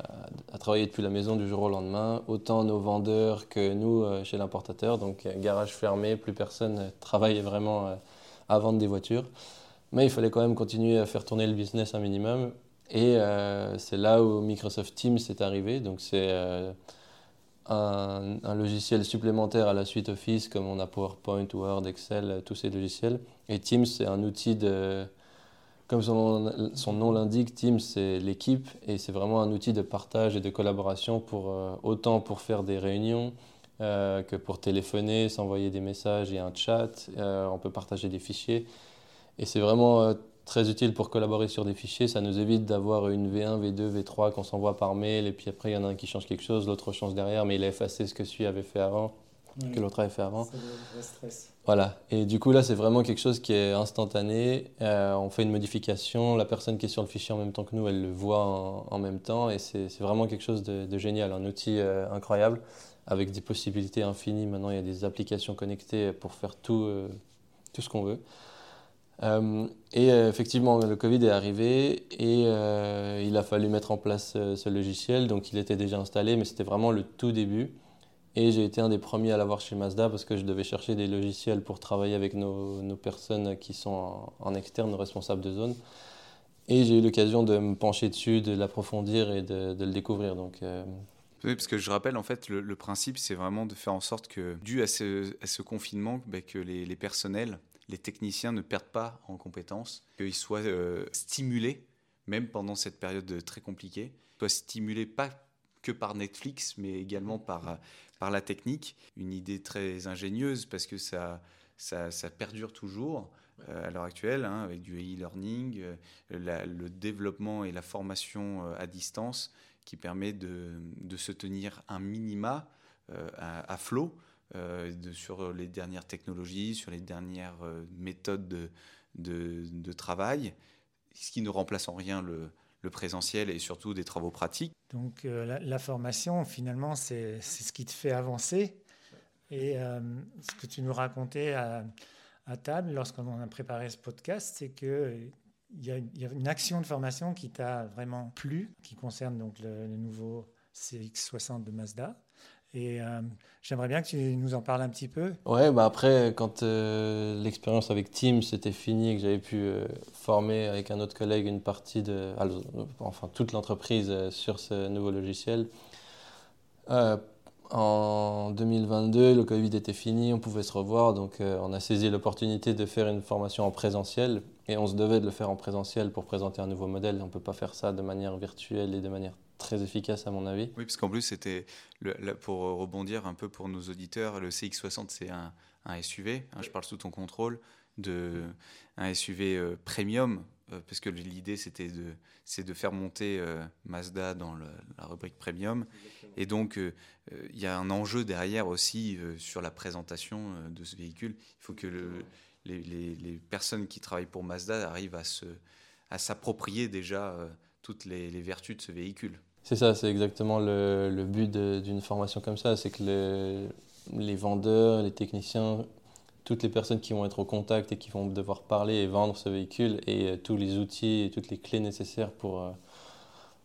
à, travailler depuis la maison du jour au lendemain, autant nos vendeurs que nous euh, chez l'importateur, donc garage fermé, plus personne travaillait vraiment à vendre des voitures. Mais il fallait quand même continuer à faire tourner le business un minimum. Et euh, c'est là où Microsoft Teams est arrivé. Donc c'est euh, un, logiciel supplémentaire à la suite Office, comme on a PowerPoint, Word, Excel, tous ces logiciels. Et Teams, c'est un outil de... Comme son, son nom l'indique, Teams, c'est l'équipe et c'est vraiment un outil de partage et de collaboration pour, euh, autant pour faire des réunions que pour téléphoner, s'envoyer des messages et un chat. on peut partager des fichiers. Et c'est vraiment très utile pour collaborer sur des fichiers. Ça nous évite d'avoir une V1, V2, V3 qu'on s'envoie par mail et puis après il y en a un qui change quelque chose, l'autre change derrière, mais il a effacé ce que celui avait fait avant, que l'autre avait fait avant. stress. Voilà. Et du coup là c'est vraiment quelque chose qui est instantané. Euh, on fait une modification, la personne qui est sur le fichier en même temps que nous, elle le voit en, même temps et c'est vraiment quelque chose de, génial, un outil euh, incroyable avec des possibilités infinies. Maintenant il y a des applications connectées pour faire tout, euh, tout ce qu'on veut. Euh, et euh, effectivement, le Covid est arrivé et euh, il a fallu mettre en place ce logiciel. Donc il était déjà installé, mais c'était vraiment le tout début. Et j'ai été un des premiers à l'avoir chez Mazda parce que je devais chercher des logiciels pour travailler avec nos, personnes qui sont en, externe, nos responsables de zone. Et j'ai eu l'occasion de me pencher dessus, de l'approfondir et de, le découvrir. Donc, Oui, parce que je rappelle, en fait, le, principe, c'est vraiment de faire en sorte que, dû à ce, confinement, ben, que les personnels les techniciens ne perdent pas en compétences, qu'ils soient euh, stimulés, même pendant cette période très compliquée, soit stimulé pas que par Netflix, mais également par, par la technique. Une idée très ingénieuse parce que ça, ça, perdure toujours à l'heure actuelle, hein, avec du e-learning, le développement et la formation à distance qui permet de, de se tenir un minima à flot. Euh, sur les dernières technologies, sur les dernières euh, méthodes de, de, travail, ce qui ne remplace en rien le, le présentiel et surtout des travaux pratiques. Donc euh, la, formation, finalement, c'est ce qui te fait avancer. Et ce que tu nous racontais à, table lorsqu'on a préparé ce podcast, c'est qu'il y, a, y a une action de formation qui t'a vraiment plu, qui concerne donc le, le nouveau CX60 de Mazda. Et euh, j'aimerais bien que tu nous en parles un petit peu. Ouais, bah après, quand euh, l'expérience avec Teams était finie que j'avais pu euh, former avec un autre collègue une partie de. enfin, toute l'entreprise sur ce nouveau logiciel. en 2022, le Covid était fini, on pouvait se revoir, donc on a saisi l'opportunité de faire une formation en présentiel et on se devait de le faire en présentiel pour présenter un nouveau modèle. On ne peut pas faire ça de manière virtuelle et de manière très efficace à mon avis. Oui, parce qu'en plus, c'était, pour rebondir un peu pour nos auditeurs, le CX60, c'est un, SUV, hein, je parle sous ton contrôle, de, un SUV euh, premium, euh, parce que l'idée, c'était de, c'est de faire monter euh, Mazda dans la rubrique premium. Et donc, il y a un enjeu derrière aussi sur la présentation de ce véhicule. Il faut que le, les, les, personnes qui travaillent pour Mazda arrivent à, se, à s'approprier déjà toutes les, les vertus de ce véhicule. C'est ça, c'est exactement le, but d'une formation comme ça, c'est que les vendeurs, les techniciens, toutes les personnes qui vont être au contact et qui vont devoir parler et vendre ce véhicule et euh, tous les outils et toutes les clés nécessaires pour, euh,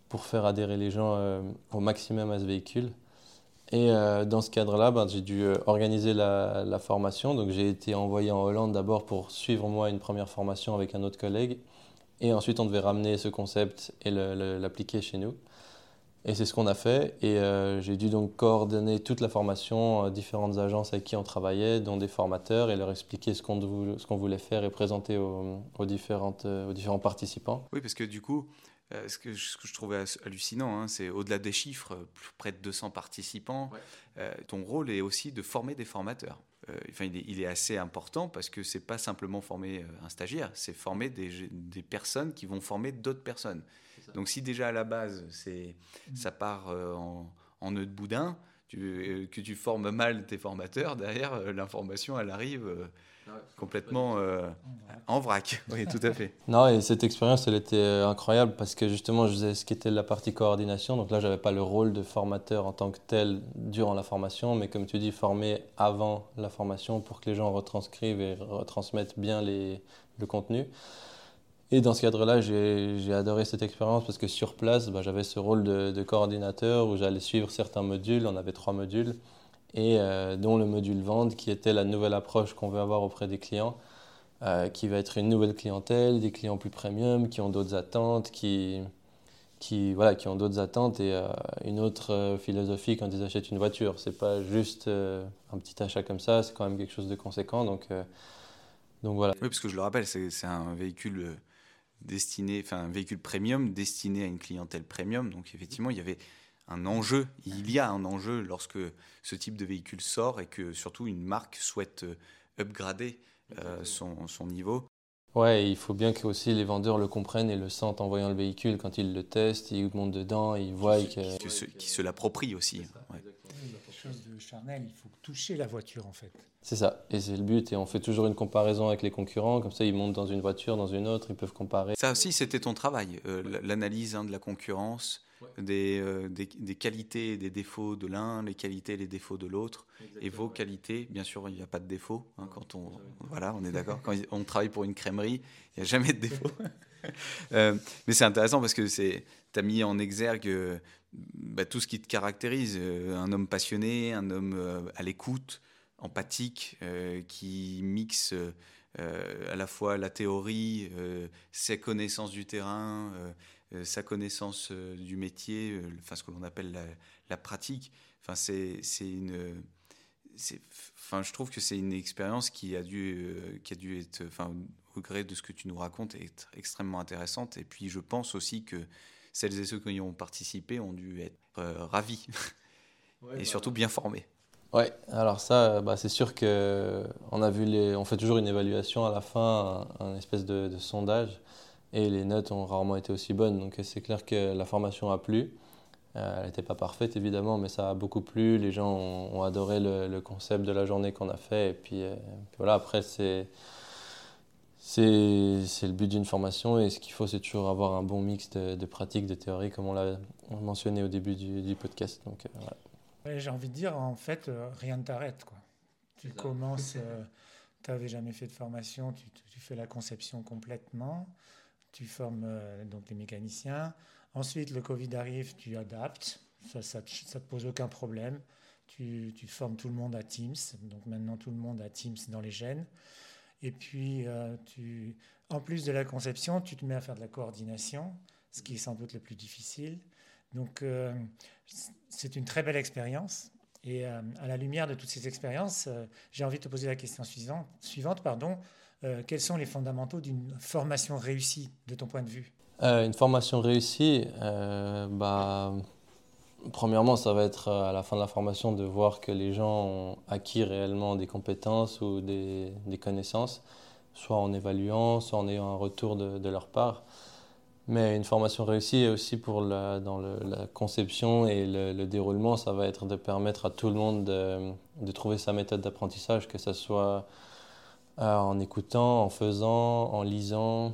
pour faire adhérer les gens euh, au maximum à ce véhicule. Et dans ce cadre-là, ben, j'ai dû organiser la, formation. Donc j'ai été envoyé en Hollande d'abord pour suivre moi une première formation avec un autre collègue. Et ensuite, on devait ramener ce concept et l'appliquer chez nous. Et c'est ce qu'on a fait. Et euh, j'ai dû donc coordonner toute la formation, euh, différentes agences avec qui on travaillait, dont des formateurs, et leur expliquer ce qu'on qu'on voulait faire et présenter aux, aux, différentes, euh, aux différents participants. Oui, parce que du coup, ce, que, ce que je trouvais hallucinant, hein, c'est au-delà des chiffres, près de 200 participants, ton rôle est aussi de former des formateurs. Enfin, il est, il, est, assez important parce que c'est pas simplement former un stagiaire, c'est former des, des personnes qui vont former d'autres personnes. Donc si déjà à la base, c'est, mm. ça part euh, en, en nœud de boudin, tu, que tu formes mal tes formateurs, derrière, euh, l'information, elle arrive euh, ah complètement en vrac. Oui, tout à fait. Non, et cette expérience, elle était incroyable parce que justement, je faisais ce qui était la partie coordination. Donc là, je n'avais pas le rôle de formateur en tant que tel durant la formation, mais comme tu dis, former avant la formation pour que les gens retranscrivent et retransmettent bien les, le contenu. Et dans ce cadre-là, j'ai adoré cette expérience parce que sur place, bah, j'avais ce rôle de, coordinateur où j'allais suivre certains modules. On avait trois modules, et euh, dont le module vente qui était la nouvelle approche qu'on veut avoir auprès des clients, euh, qui va être une nouvelle clientèle, des clients plus premium, qui ont d'autres attentes, qui, voilà, qui ont d'autres attentes et euh, une autre philosophie quand ils achètent une voiture. C'est pas juste un petit achat comme ça, c'est quand même quelque chose de conséquent. Donc, donc voilà. Oui, parce que je le rappelle, c'est un véhicule destiné, enfin un véhicule premium destiné à une clientèle premium. Donc effectivement, il y avait un enjeu, il y a un enjeu lorsque ce type de véhicule sort et que surtout une marque souhaite euh, upgrader euh, son, son, niveau. Ouais, il faut bien que aussi les vendeurs le comprennent et le sentent en voyant le véhicule quand ils le testent, ils montent dedans, ils voient que... Qui, se, se l'approprient aussi. Ouais. Chose de charnel, il faut toucher la voiture en fait. C'est ça, et c'est le but. Et on fait toujours une comparaison avec les concurrents, comme ça ils montent dans une voiture, dans une autre, ils peuvent comparer. Ça aussi, c'était ton travail, euh, l'analyse hein, de la concurrence, des, euh, des, des, qualités et des défauts de l'un, les qualités et les défauts de l'autre, et vos qualités. Bien sûr, il n'y a pas de défaut hein, quand on, voilà, on est d'accord. Quand on travaille pour une crèmerie, il n'y a jamais de défaut. euh, mais c'est intéressant parce que tu as mis en exergue bah, tout ce qui te caractérise, un homme passionné, un homme à l'écoute empathique euh, qui mixe euh, à la fois la théorie, euh, ses connaissances du terrain, sa connaissance du métier, enfin ce que l'on appelle la, pratique. Enfin, c'est une enfin, je trouve que c'est une expérience qui a dû, qui a dû être, au gré de ce que tu nous racontes, est extrêmement intéressante. Et puis, je pense aussi que celles et ceux qui y ont participé ont dû être ravis et bah, surtout bien formés. Ouais, alors ça, bah, c'est sûr que on a vu les, on fait toujours une évaluation à la fin, un, espèce de, sondage, et les notes ont rarement été aussi bonnes. Donc c'est clair que la formation a plu. Euh, elle n'était pas parfaite évidemment, mais ça a beaucoup plu. Les gens ont, adoré le, concept de la journée qu'on a fait. Et puis, euh, voilà, après c'est c'est le but d'une formation et ce qu'il faut c'est toujours avoir un bon mix de, de pratique, de théorie comme on l'a mentionné au début du, podcast. Donc euh, voilà. J'ai envie de dire, en fait, euh, rien ne t'arrête. Quoi. Tu commences, euh, tu n'avais jamais fait de formation, tu, tu, fais la conception complètement, tu formes euh, donc les mécaniciens. Ensuite, le Covid arrive, tu adaptes, ça ne te pose aucun problème. Tu, tu, formes tout le monde à Teams, donc maintenant tout le monde a Teams dans les gènes. Et puis, tu, en plus de la conception, tu te mets à faire de la coordination, ce qui est sans doute le plus difficile. Donc, euh, c'est une très belle expérience. Et euh, à la lumière de toutes ces expériences, euh, j'ai envie de te poser la question suivante. suivante pardon. quels sont les fondamentaux d'une formation réussie, de ton point de vue? Une formation réussie, bah, premièrement, ça va être à la fin de la formation de voir que les gens ont acquis réellement des compétences ou des, connaissances, soit en évaluant, soit en ayant un retour de, de leur part. Mais une formation réussie est aussi pour la, dans la conception et le, déroulement, ça va être de permettre à tout le monde de, de trouver sa méthode d'apprentissage, que ce soit euh, en écoutant, en faisant, en lisant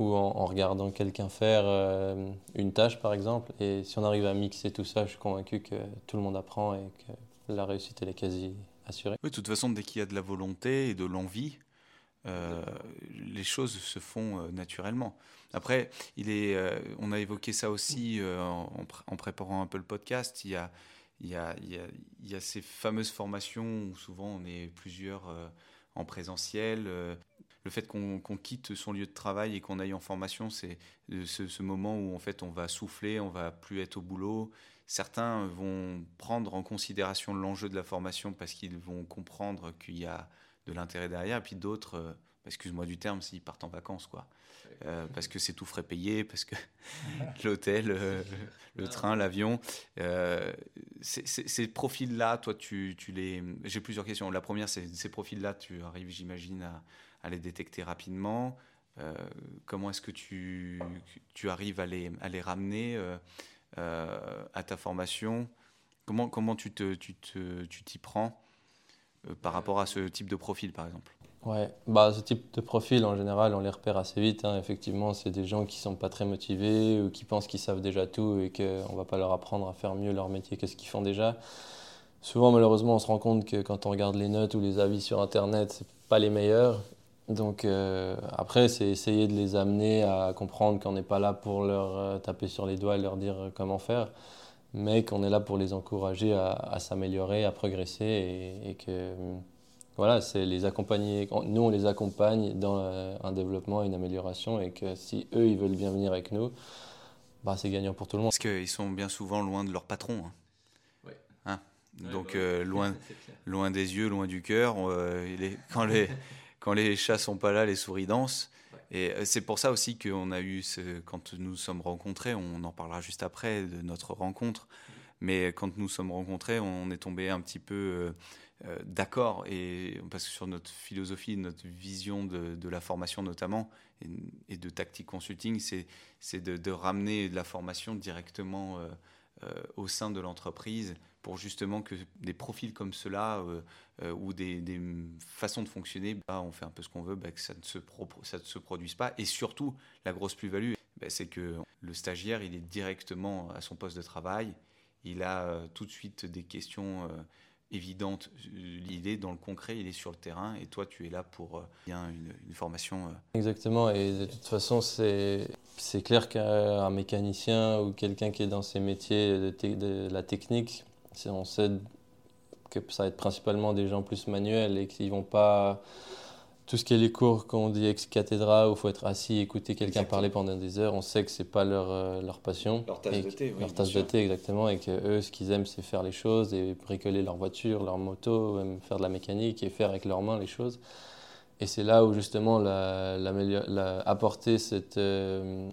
ou en, regardant quelqu'un faire euh, une tâche par exemple. Et si on arrive à mixer tout ça, je suis convaincu que tout le monde apprend et que la réussite elle est quasi assurée. Oui, de toute façon, dès qu'il y a de la volonté et de l'envie, euh, les choses se font naturellement. Après, il est, euh, on a évoqué ça aussi euh, en, préparant un peu le podcast. Il y a, il y a, il y a, ces fameuses formations où souvent on est plusieurs euh, en présentiel. Le fait qu'on quitte son lieu de travail et qu'on aille en formation, c'est ce, ce, moment où en fait on va souffler, on va plus être au boulot. Certains vont prendre en considération l'enjeu de la formation parce qu'ils vont comprendre qu'il y a de l'intérêt derrière, et puis d'autres, excuse-moi du terme, s'ils partent en vacances, quoi. Euh, parce que c'est tout frais payé, parce que l'hôtel, euh, le train, l'avion. Euh, ces profils-là, toi, tu, tu les. J'ai plusieurs questions. La première, c'est ces profils-là, tu arrives, j'imagine, à, à, les détecter rapidement. comment est-ce que tu, tu arrives à les, à les ramener à ta formation? Comment, comment tu t'y tu te, prends par rapport à ce type de profil, par exemple? Ouais, bah, ce type de profil, en général, on les repère assez vite. Hein. Effectivement, c'est des gens qui sont pas très motivés ou qui pensent qu'ils savent déjà tout et qu'on va pas leur apprendre à faire mieux leur métier que ce qu'ils font déjà. Souvent, malheureusement, on se rend compte que quand on regarde les notes ou les avis sur Internet, c'est pas les meilleurs. Donc euh, après, c'est essayer de les amener à comprendre qu'on n'est pas là pour leur euh, taper sur les doigts et leur dire euh, comment faire, mais qu'on est là pour les encourager à, s'améliorer, à progresser et, et que voilà, c'est les accompagner. Nous, on les accompagne dans un développement, une amélioration, et que si eux, ils veulent bien venir avec nous, bah, c'est gagnant pour tout le monde. Parce qu'ils sont bien souvent loin de leur patron. Hein. Oui. Hein? Donc, bah euh, loin, loin des yeux, loin du cœur. Euh, quand, les, quand les chats sont pas là, les souris dansent. Et c'est pour ça aussi qu'on a eu, ce, quand nous sommes rencontrés, on en parlera juste après de notre rencontre, mais quand nous sommes rencontrés, on est tombé un petit peu euh, d'accord, et parce que sur notre philosophie, notre vision de, la formation notamment, et, de tactique consulting, c'est de, de, ramener de la formation directement euh, euh, au sein de l'entreprise pour justement que des profils comme cela ou des, façons de fonctionner, bah, on fait un peu ce qu'on veut, bah, que ça ne, se ça produise pas. Et surtout, la grosse plus-value, bah, c'est que le stagiaire, il est directement à son poste de travail, il a tout de suite des questions évidente. L'idée, dans le concret, il est sur le terrain et toi, tu es là pour euh, bien une, formation. Euh. Exactement, et de toute façon, c'est clair qu'un mécanicien ou quelqu'un qui est dans ces métiers de la technique, on sait que ça va être principalement des gens plus manuels et qu'ils vont pas tout ce qui est les cours, quand on dit ex cathedra, où il faut être assis, écouter quelqu'un parler pendant des heures, on sait que c'est pas leur, euh, leur passion. Leur tasse de thé, oui, Leur tasse de thé, exactement. Et que eux, ce qu'ils aiment, c'est faire les choses et bricoler leur voiture, leur moto, même faire de la mécanique et faire avec leurs mains les choses. Et c'est là où justement la, la, apporter cette, euh,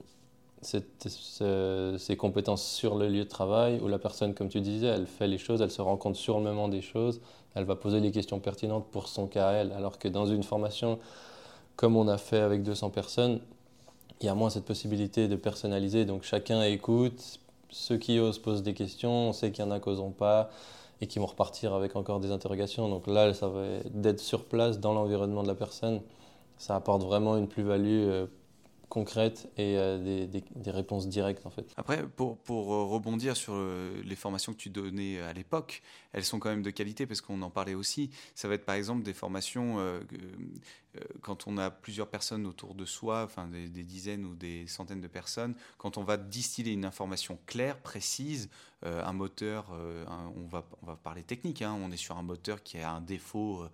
ces compétences sur le lieu de travail, où la personne, comme tu disais, elle fait les choses, elle se rend compte sur le moment des choses, elle va poser les questions pertinentes pour son cas à elle. Alors que dans une formation, comme on a fait avec 200 personnes, il y a moins cette possibilité de personnaliser. Donc chacun écoute, ceux qui osent posent des questions, on sait qu'il y en a qui n'oseront pas et qui vont repartir avec encore des interrogations. Donc là, ça d'être sur place dans l'environnement de la personne. Ça apporte vraiment une plus-value euh, concrètes et euh, des, réponses directes en fait. Après, pour, pour euh, rebondir sur euh, les formations que tu donnais à l'époque, elles sont quand même de qualité parce qu'on en parlait aussi. Ça va être par exemple des formations quand on a plusieurs personnes autour de soi, enfin des, dizaines ou des centaines de personnes, quand on va distiller une information claire, précise, un moteur, on, va, on va parler technique, hein, on est sur un moteur qui a un défaut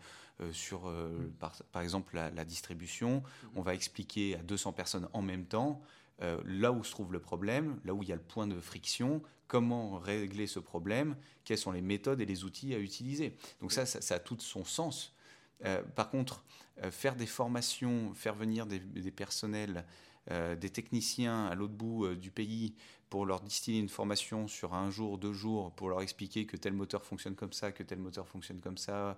sur, euh, par, exemple, la, distribution. On va expliquer à 200 personnes en même temps euh, là où se trouve le problème, là où il y a le point de friction, comment régler ce problème, quelles sont les méthodes et les outils à utiliser. Donc ça, ça, a tout son sens. par contre, faire des formations, faire venir des personnels, des techniciens à l'autre bout du pays pour leur distiller une formation sur un jour, deux jours, pour leur expliquer que tel moteur fonctionne comme ça, que tel moteur fonctionne comme ça, euh,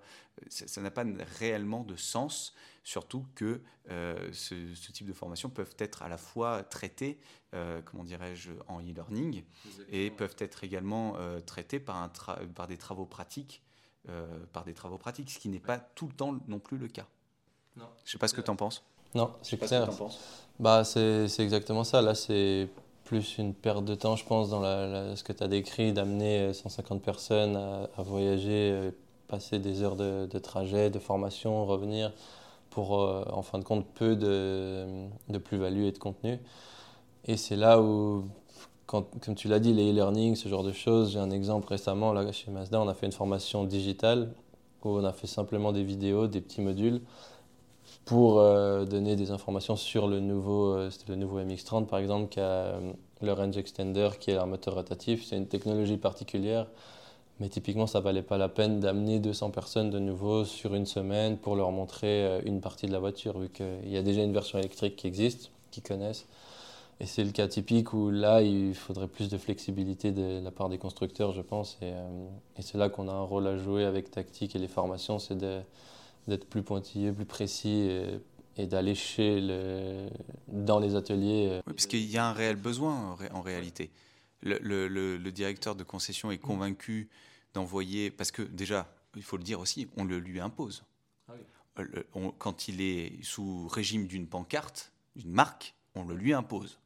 ça n'a pas réellement de sens, surtout que euh, ce, type de formation peuvent être à la fois traitées, euh, comment dirais-je, en e-learning, et peuvent être également traitées par, un par des travaux pratiques, par des travaux pratiques, ce qui n'est pas tout le temps non plus le cas. Non. Je ne sais pas ce que tu en penses. Non, c'est clair. Bah, c'est exactement ça. Là, c'est plus une perte de temps, je pense, dans ce que tu as décrit, d'amener 150 euh, personnes à, voyager, euh, passer des heures de, trajet, de formation, revenir, pour, euh, en fin de compte, peu de, de plus-value et de contenu. Et c'est là où, quand, comme tu l'as dit, les e-learning, ce genre de choses, j'ai un exemple récemment, là, chez Mazda, on a fait une formation digitale, où on a fait simplement des vidéos, des petits modules, pour euh, donner des informations sur le nouveau, euh, le nouveau MX-30 par exemple, qui a euh, le range extender, qui est un moteur rotatif. C'est une technologie particulière, mais typiquement, ça valait pas la peine d'amener 200 personnes de nouveau sur une semaine pour leur montrer une partie de la voiture, vu qu'il y a déjà une version électrique qui existe, qu'ils connaissent. Et c'est le cas typique où là, il faudrait plus de flexibilité de la part des constructeurs, je pense. Et, et c'est là qu'on a un rôle à jouer avec Tactique et les formations, c'est de d'être plus pointillé, plus précis et, d'aller chez le, dans les ateliers. Euh. Oui, parce qu'il y a un réel besoin en, réalité. Le, le, le, directeur de concession est convaincu d'envoyer, parce que déjà, il faut le dire aussi, on le lui impose. Ah euh, quand il est sous régime d'une pancarte, d'une marque, on le lui impose.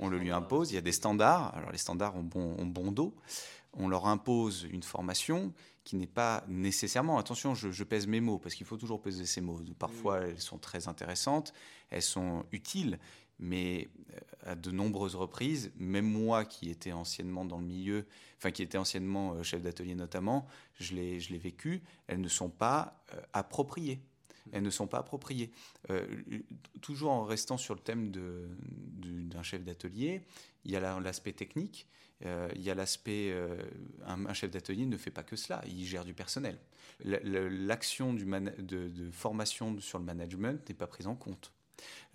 on le lui impose, il y a des standards, alors les standards ont bon, ont bon dos, on leur impose une formation qui n'est pas nécessairement, attention, je, pèse mes mots, parce qu'il faut toujours peser ces mots. Parfois, elles sont très intéressantes, elles sont utiles, mais euh, à de nombreuses reprises, même moi qui étais anciennement dans le milieu, enfin qui était anciennement euh, chef d'atelier notamment, je l'ai vécu, elles ne sont pas euh, appropriées. Elles ne sont pas appropriées. toujours en restant sur le thème d'un chef d'atelier, il y a l'aspect technique, euh, il y a l'aspect, euh, un, chef d'atelier ne fait pas que cela, il gère du personnel. L'action de, formation sur le management n'est pas prise en compte.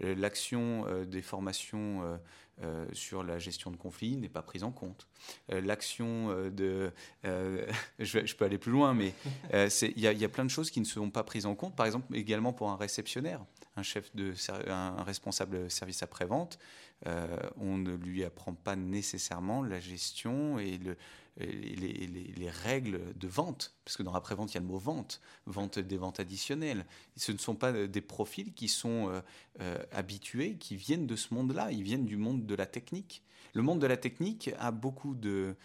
Euh, l'action des formations sur la gestion de conflits n'est pas prise en compte. L'action de... Je, peux aller plus loin, mais il y, a plein de choses qui ne seront pas prises en compte. Par exemple, également pour un réceptionnaire, un, chef de, un responsable service après-vente, euh, on ne lui apprend pas nécessairement la gestion et, les, règles de vente, parce que dans l'après-vente, il y a le mot vente, vente des ventes additionnelles. ce ne sont pas des profils qui sont euh, euh, habitués, qui viennent de ce monde-là, ils viennent du monde de la technique. Le monde de la technique a beaucoup de,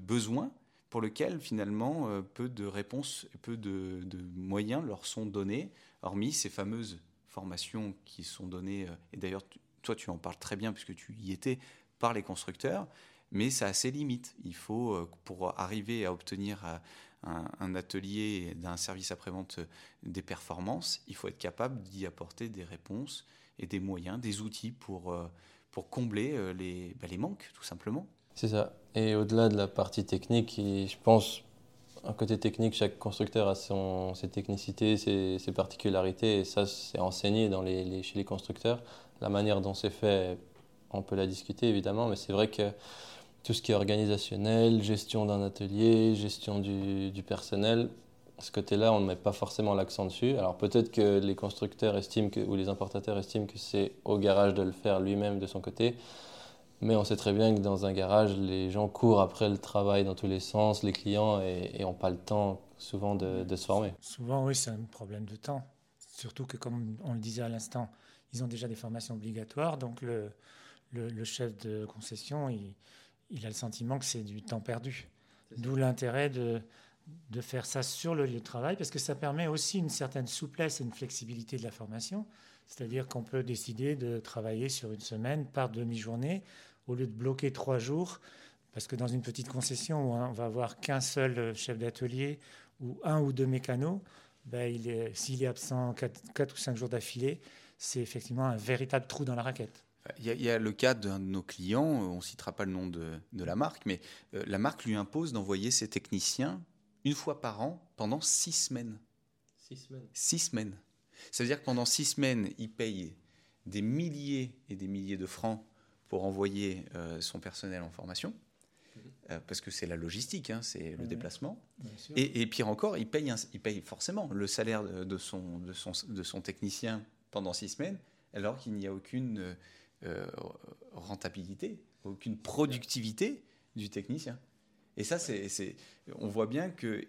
besoins pour lesquels finalement peu de réponses, peu de, de, moyens leur sont donnés, hormis ces fameuses formations qui sont données, et d'ailleurs toi tu en parles très bien puisque tu y étais, par les constructeurs, mais ça a ses limites. Il faut, euh, pour arriver à obtenir euh, un, atelier d'un service après-vente des performances, il faut être capable d'y apporter des réponses et des moyens, des outils pour, pour combler les, bah, les manques, tout simplement. C'est ça. Et au-delà de la partie technique, je pense, un côté technique, chaque constructeur a son, ses technicités, ses, particularités, et ça, c'est enseigné chez les constructeurs. La manière dont c'est fait, on peut la discuter évidemment, mais c'est vrai que tout ce qui est organisationnel, gestion d'un atelier, gestion du, personnel, ce côté-là, on ne met pas forcément l'accent dessus. Alors peut-être que les constructeurs estiment ou les importateurs estiment que c'est au garage de le faire lui-même de son côté. Mais on sait très bien que dans un garage, les gens courent après le travail dans tous les sens, les clients, et n'ont pas le temps souvent de, de, se former. Souvent, oui, c'est un problème de temps. Surtout que, comme on le disait à l'instant, ils ont déjà des formations obligatoires. Donc, le, le, chef de concession, il, il, a le sentiment que c'est du temps perdu. D'où l'intérêt de, de faire ça sur le lieu de travail, parce que ça permet aussi une certaine souplesse et une flexibilité de la formation. C'est-à-dire qu'on peut décider de travailler sur une semaine par demi-journée au lieu de bloquer trois jours. Parce que dans une petite concession où on va avoir qu'un seul chef d'atelier ou un ou deux mécanos, ben s'il est absent quatre, ou cinq jours d'affilée, c'est effectivement un véritable trou dans la raquette. Il y, a, le cas d'un de nos clients, on ne citera pas le nom de, de la marque, mais euh, la marque lui impose d'envoyer ses techniciens une fois par an pendant six semaines. Six semaines. Six semaines. Ça veut dire que pendant six semaines, il paye des milliers et des milliers de francs pour envoyer euh, son personnel en formation, mhm. euh, parce que c'est la logistique, hein, c'est le déplacement. Et, pire encore, il paye, il paye forcément le salaire de son, de, son, de son technicien pendant six semames, alors qu'il n'y a aucune euh, rentabilité, aucune productivité du technicien. Et ça, c'est, on voit bien que,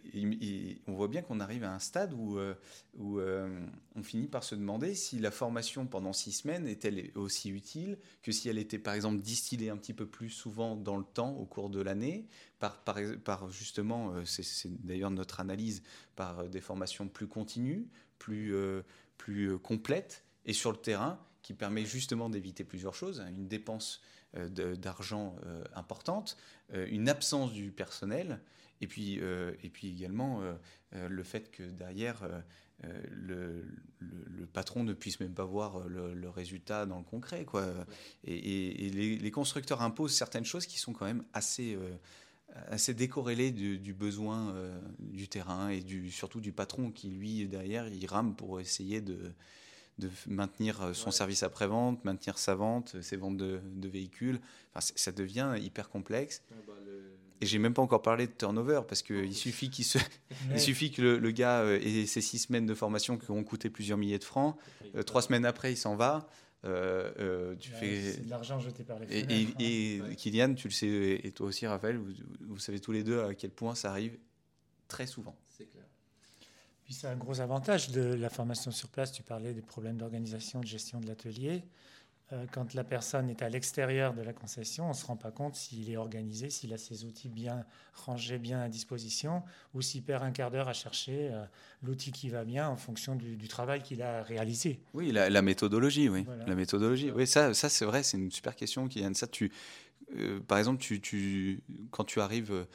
on voit bien qu'on arrive à un stade où, euh, où euh, on finit par se demander si la formation pendant six semaines est-elle aussi utile que si elle était, par exemple, distillée un petit peu plus souvent dans le temps au cours de l'année, par, par, par justement, euh, c'est, d'ailleurs notre analyse, par des formations plus continues, plus, plus complètes et sur le terrain, qui permet justement d'éviter plusieurs choses, hein, une dépense d'argent importante, euh, une absence du personnel, et puis, euh, et puis également euh, le fait que derrière, le, patron ne puisse même pas voir le, résultat dans le concret. Quoi. Et, les, constructeurs imposent certaines choses qui sont quand même assez, assez décorrélées du, besoin du terrain et du, surtout du patron qui, lui, derrière, il rame pour essayer de, de maintenir son service après-vente, maintenir sa vente, ses ventes de, véhicules. Enfin, ça devient hyper complexe. Bah, Et j'ai même pas encore parlé de turnover parce qu'il suffit, qu'il se... il suffit que le, gars euh, ait ses six semaines de formation qui ont coûté plusieurs milliers de francs. Euh, trois semaines après, il s'en va. Euh, tu fais... C'est de l'argent jeté par les fenêtres. Et, et, Kylian, tu le sais, et toi aussi, Raphaël, vous, vous savez tous les deux à quel point ça arrive très souvent. C'est clair. Puis c'est un gros avantage de la formation sur place. Tu parlais des problèmes d'organisation, de gestion de l'atelier. Euh, quand la personne est à l'extérieur de la concession, on ne se rend pas compte s'il est organisé, s'il a ses outils bien rangés, bien à disposition, ou s'il perd un quart d'heure à chercher euh, l'outil qui va bien en fonction du, travail qu'il a réalisé. Oui, la, méthodologie, oui. La méthodologie, oui, ça, ça c'est vrai, c'est une super question, Kylian. Ça, tu, euh, par exemple, tu, tu, quand tu arrives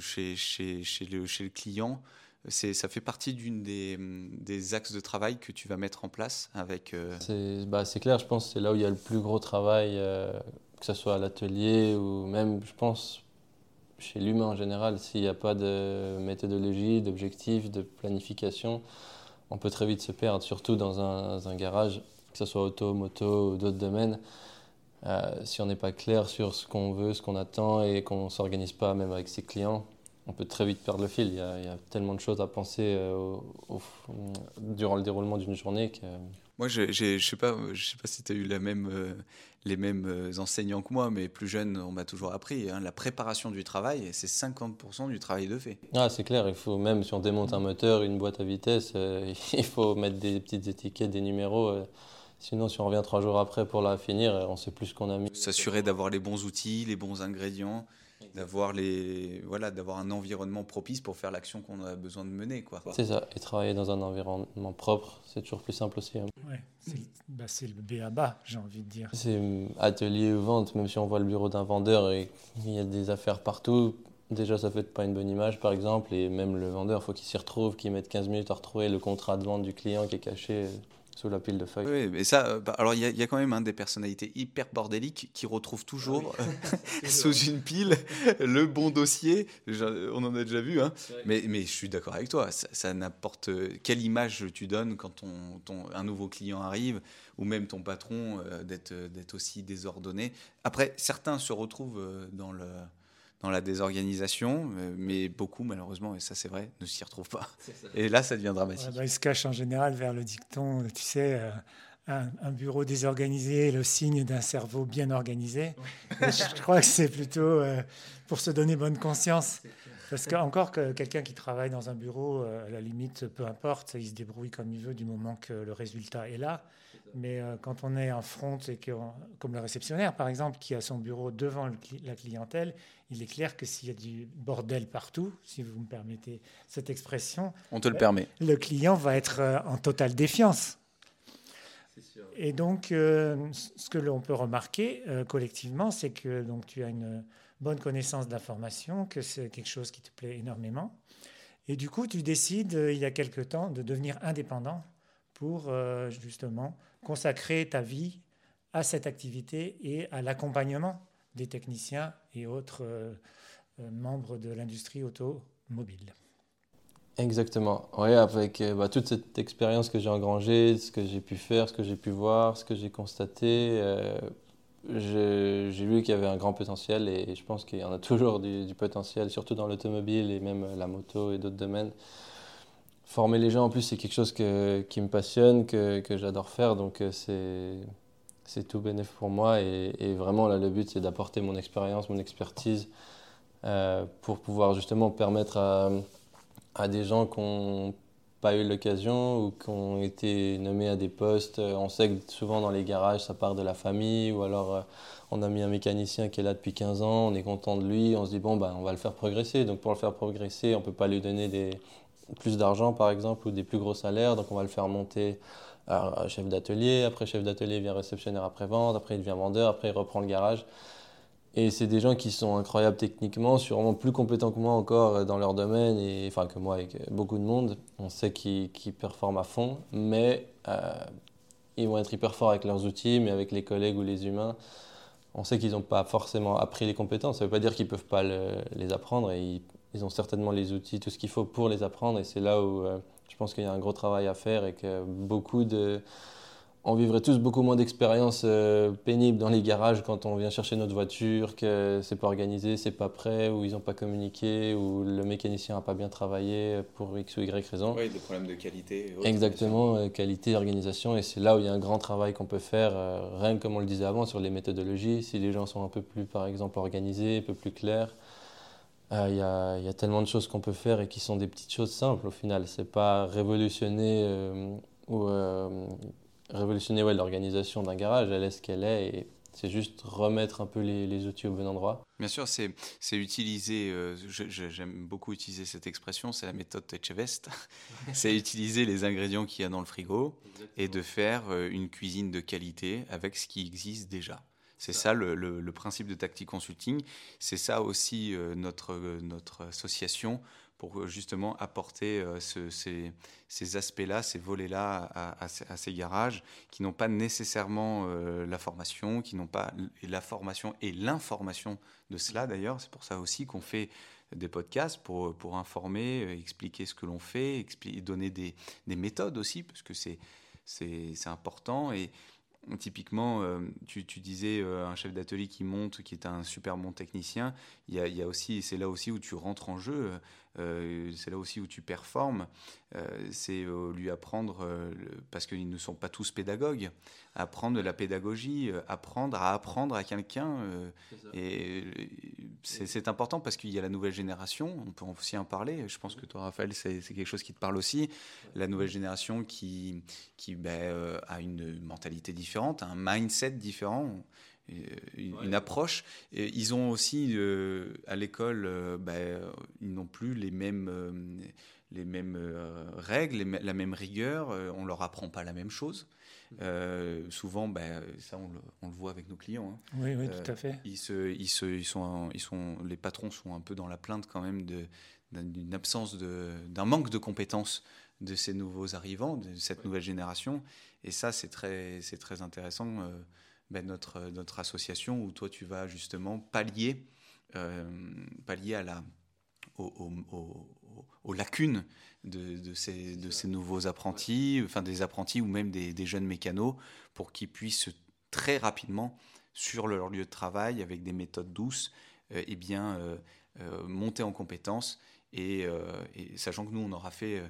chez, chez, chez, le, chez le client, ça fait partie d'une des, axes de travail que tu vas mettre en place avec. Euh, bah, c'est clair, je pense c'est là où il y a le plus gros travail, euh, que ce soit à l'atelier ou même, je pense, chez l'humain en général. S'il n'y a pas de méthodologie, d'objectif, de planification, on peut très vite se perdre, surtout dans un, un garage, que ce soit auto, moto ou d'autres domaines. Euh, si on n'est pas clair sur ce qu'on veut, ce qu'on attend et qu'on ne s'organise pas même avec ses clients, on peut très vite perdre le fil. Il y a, tellement de choses à penser euh, durant le déroulement d'une journée que... Moi, je ne sais, pas, je sais pas si tu as eu la même, euh, les mêmes euh, enseignants que moi, mais plus jeune, on m'a toujours appris. Hein, la préparation du travail, c'est 50% du travail de fait. Ah, c'est clair. Il faut, même si on démonte un moteur, une boîte à vitesse, il faut mettre des petites étiquettes, des numéros. Sinon, si on revient trois jours après pour la finir, on sait plus ce qu'on a mis. S'assurer d'avoir les bons outils, les bons ingrédients d'avoir les voilà d'avoir un environnement propice pour faire l'action qu'on a besoin de mener quoi. C'est ça et travailler dans un environnement propre c'est toujours plus simple aussi hein. ouais, c'est le B à bas j'ai envie de dire. C'est hum, atelier ou vente même si on voit le bureau d'un vendeur et il y a des affaires partout déjà ça fait pas une bonne image par exemple, et même le vendeur, il faut qu'il s'y retrouve, qu'il mette 15 minutes à retrouver le contrat de vente du client qui est caché sous la pile de feuilles. Oui, mais ça, euh, bah, alors il y, a quand même hein, des personnalités hyper bordéliques qui retrouvent toujours ah sous une pile le bon dossier. On en a déjà vu, hein. mais, mais je suis d'accord avec toi. Ça, n'importe quelle image tu donnes quand ton, un nouveau client arrive, ou même ton patron euh, d'être aussi désordonné. Après, certains se retrouvent euh, dans le dans la désorganisation, euh, mais beaucoup, malheureusement, et ça c'est vrai, ne s'y retrouvent pas. Et là, ça devient dramatique. Bah, ils se cachent en général vers le dicton, tu sais, euh, un, bureau désorganisé est le signe d'un cerveau bien organisé. Je crois que c'est plutôt euh, pour se donner bonne conscience. Parce qu'encore que quelqu'un qui travaille dans un bureau, à la limite, peu importe, il se débrouille comme il veut du moment que le résultat est là. Mais quand on est en front et que, comme le réceptionnaire par exemple, qui a son bureau devant la clientèle, il est clair que s'il y a du bordel partout, si vous me permettez cette expression, on te le permet. Le client va être euh, en totale défiance. Et donc, euh, ce que l'on peut remarquer euh, collectivement, c'est que donc tu as une bonne connaissance de l'information, que c'est quelque chose qui te plaît énormément. Et du coup, tu décides, il y a quelque temps, de devenir indépendant pour justement consacrer ta vie à cette activité et à l'accompagnement des techniciens et autres euh, euh, membres de l'industrie automobile. Exactement. Oui, avec euh, bah, toute cette expérience que j'ai engrangée, ce que j'ai pu faire, ce que j'ai pu voir, ce que j'ai constaté, j'ai vu qu'il y avait un grand potentiel et je pense qu'il y en a toujours du, potentiel, surtout dans l'automobile et même la moto et d'autres domaines. Former les gens, en plus, c'est quelque chose qui me passionne, que j'adore faire, donc c'est c'est tout bénéf pour moi. Et, vraiment, là, le but, c'est d'apporter mon expérience, mon expertise euh, pour pouvoir justement permettre à, à des gens qui n'ont pas eu l'occasion ou qui ont été nommés à des postes. On sait que souvent dans les garages, ça part de la famille ou alors euh, on a mis un mécanicien qui est là depuis 15 ans, on est content de lui, on se dit bon, ben, on va le faire progresser. Donc pour le faire progresser, on ne peut pas lui donner plus d'argent par exemple ou des plus gros salaires, donc on va le faire monter alors, chef d'atelier, après chef d'atelier vient réceptionnaire après-vente, après il devient vendeur, après il reprend le garage. Et c'est des gens qui sont incroyables techniquement, sûrement plus compétents que moi encore dans leur domaine, et, enfin que moi avec beaucoup de monde. On sait qu'ils performent à fond, mais euh, ils vont être hyper forts avec leurs outils, mais avec les collègues ou les humains, on sait qu'ils n'ont pas forcément appris les compétences. Ça ne veut pas dire qu'ils ne peuvent pas les apprendre, et ils, ont certainement les outils, tout ce qu'il faut pour les apprendre, et c'est là où... Euh, pense qu'il y a un gros travail à faire et que beaucoup de. On vivrait tous beaucoup moins d'expériences euh, pénibles dans les garages quand on vient chercher notre voiture, que c'est pas organisé, c'est pas prêt, ou ils n'ont pas communiqué, ou le mécanicien n'a pas bien travaillé pour X ou Y raison. Oui, des problèmes de qualité. Exactement, euh, qualité, organisation, et c'est là où il y a un grand travail qu'on peut faire, euh, rien que comme on le disait avant, sur les méthodologies. Si les gens sont un peu plus, par exemple, organisés, un peu plus clairs, euh, il y, a, tellement de choses qu'on peut faire et qui sont des petites choses simples au final. C'est pas révolutionner euh, ou euh, révolutionner ouais, l'organisation d'un garage. Elle est ce qu'elle est et c'est juste remettre un peu les, outils au bon endroit. Bien sûr, c'est utiliser, j'aime beaucoup utiliser cette expression, c'est la méthode Techevest. c'est utiliser les ingrédients qu'il y a dans le frigo et de faire une cuisine de qualité avec ce qui existe déjà. C'est ça le, principe de Tactic Consulting. C'est ça aussi euh, notre, notre association pour justement apporter euh, ces, aspects-là, ces volets-là à, ces garages qui n'ont pas nécessairement euh, la formation, qui n'ont pas la formation et l'information de cela d'ailleurs. C'est pour ça aussi qu'on fait des podcasts pour, informer, expliquer ce que l'on fait, donner des, des méthodes aussi, parce que c'est important. Et, Typiquement, euh, tu, disais euh, un chef d'atelier qui monte, qui est un super bon technicien. Il y a, aussi, c'est là aussi où tu rentres en jeu. Euh, c'est là aussi où tu performes, euh, c'est euh, lui apprendre, parce qu'ils ne sont pas tous pédagogues, apprendre la pédagogie, apprendre à apprendre à quelqu'un. et c'est important parce qu'il y a la nouvelle génération, on peut aussi en parler. Je pense que toi, Raphaël, c'est quelque chose qui te parle aussi. La nouvelle génération qui, qui ben, a une mentalité différente, un mindset différent. Euh, une, approche. Et ils ont aussi, euh, à l'école, euh, ben, ils n'ont plus les mêmes, les mêmes règles, la même rigueur, on leur apprend pas la même chose. souvent, ben, ça on le, voit avec nos clients. Hein. Oui, oui, tout à fait. Ils, se, ils, se, ils, sont, ils sont, les patrons sont un peu dans la plainte quand même d'une absence, d'un manque de compétences de ces nouveaux arrivants, de cette nouvelle génération. Et ça, c'est très, c'est très intéressant. Ben, notre, notre association où toi, tu vas justement pallier, pallier à la, aux, lacunes de, ces, de ces nouveaux apprentis, enfin des apprentis ou même des, jeunes mécanos, pour qu'ils puissent très rapidement, sur leur lieu de travail, avec des méthodes douces, euh, eh bien, euh, euh, monter en compétences. Et, sachant que nous, on aura fait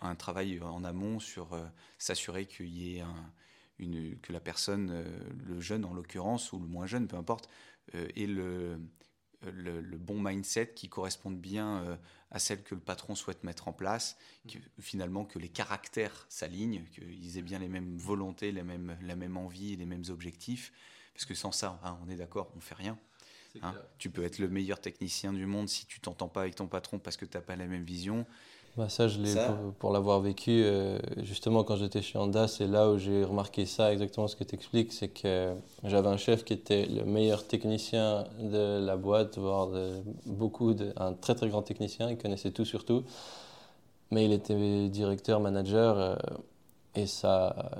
un travail en amont sur s'assurer qu'il y ait une, que la personne, le jeune en l'occurrence, ou le moins jeune, peu importe, ait le, le, bon mindset qui corresponde bien euh, à celle que le patron souhaite mettre en place, finalement que les caractères s'alignent, qu'ils aient bien les mêmes volontés, les mêmes, la même envie, les mêmes objectifs. Parce que sans ça, hein, on est d'accord, on fait rien. Hein. Tu peux être le meilleur technicien du monde si tu t'entends pas avec ton patron parce que tu n'as pas la même vision. Bah ça, je l'ai pour, l'avoir vécu. Euh, justement, quand j'étais chez Honda, c'est là où j'ai remarqué ça, exactement ce que tu expliques. C'est que j'avais un chef qui était le meilleur technicien de la boîte, voire de, beaucoup, de, un très très grand technicien. Il connaissait tout sur tout. Mais il était directeur, manager. Euh, et ça,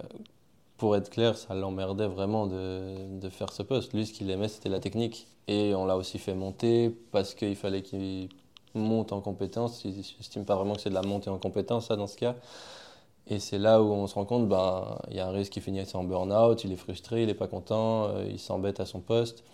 pour être clair, ça l'emmerdait vraiment de, de faire ce poste. Lui, ce qu'il aimait, c'était la technique. Et on l'a aussi fait monter parce qu'il fallait qu'il monte en compétence. Je n'estime pas vraiment que c'est de la montée en compétence, ça, dans ce cas. Et c'est là où on se rend compte, ben, il y a un risque qui finit en burn-out, il est frustré, il n'est pas content, euh, il s'embête à son poste.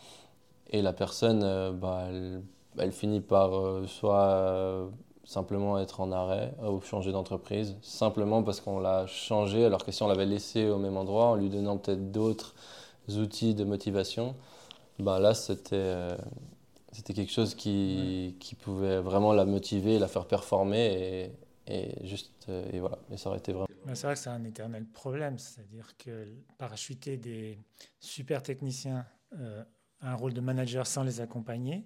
Et la personne, euh, ben, elle, finit par euh, soit simplement être en arrêt ou changer d'entreprise, simplement parce qu'on l'a changé, alors que si on l'avait laissé au même endroit, en lui donnant peut-être d'autres outils de motivation, ben là, c'était c'était quelque chose qui, qui, pouvait vraiment la motiver, la faire performer et, et juste euh, et voilà. Et ça aurait été vraiment. C'est vrai que c'est un éternel problème, c'est-à-dire que parachuter des super techniciens euh, à un rôle de manager sans les accompagner.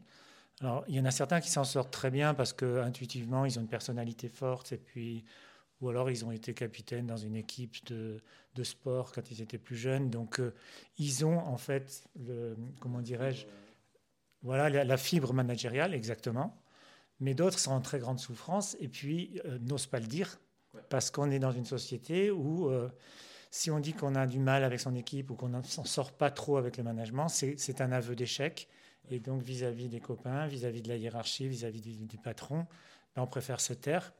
Alors, il y en a certains qui s'en sortent très bien parce que intuitivement, ils ont une personnalité forte et puis ou alors ils ont été capitaines dans une équipe de, de sport quand ils étaient plus jeunes. Donc, euh, ils ont en fait, le, comment dirais-je, voilà la, fibre managériale, exactement. Mais d'autres sont en très grande souffrance et puis euh, n'osent pas le dire parce qu'on est dans une société où euh, si on dit qu'on a du mal avec son équipe ou qu'on ne s'en sort pas trop avec le management, c'est un aveu d'échec. Et donc vis-à-vis des copains, vis-à-vis de la hiérarchie, vis-à-vis du, patron, ben, on préfère se taire.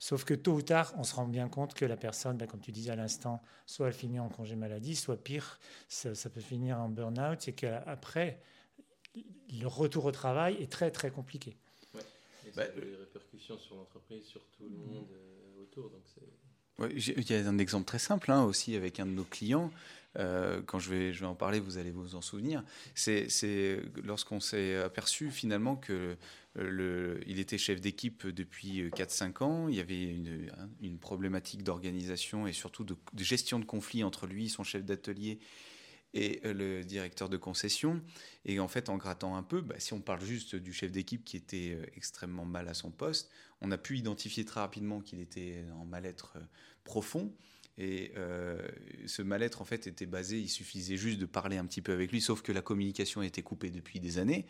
Sauf que tôt ou tard, on se rend bien compte que la personne, ben, comme tu disais à l'instant, soit elle finit en congé maladie, soit pire, ça, ça peut finir en burn-out. C'est qu'après, le retour au travail est très très compliqué. Ouais. Et ça a des répercussions sur l'entreprise, sur tout le monde euh, autour. Donc ouais, il y a un exemple très simple hein, aussi avec un de nos clients. Euh, quand je vais, je vais en parler, vous allez vous en souvenir. C'est lorsqu'on s'est aperçu finalement que le, il était chef d'équipe depuis 4-5 ans. Il y avait une, une problématique d'organisation et surtout de, de, gestion de conflits entre lui, son chef d'atelier et euh, le directeur de concession. Et en fait, en grattant un peu, bah, si on parle juste du chef d'équipe qui était euh, extrêmement mal à son poste, on a pu identifier très rapidement qu'il était en mal-être euh, profond. Et ce mal-être, en fait, était basé, il suffisait juste de parler un petit peu avec lui, sauf que la communication été coupée depuis des années.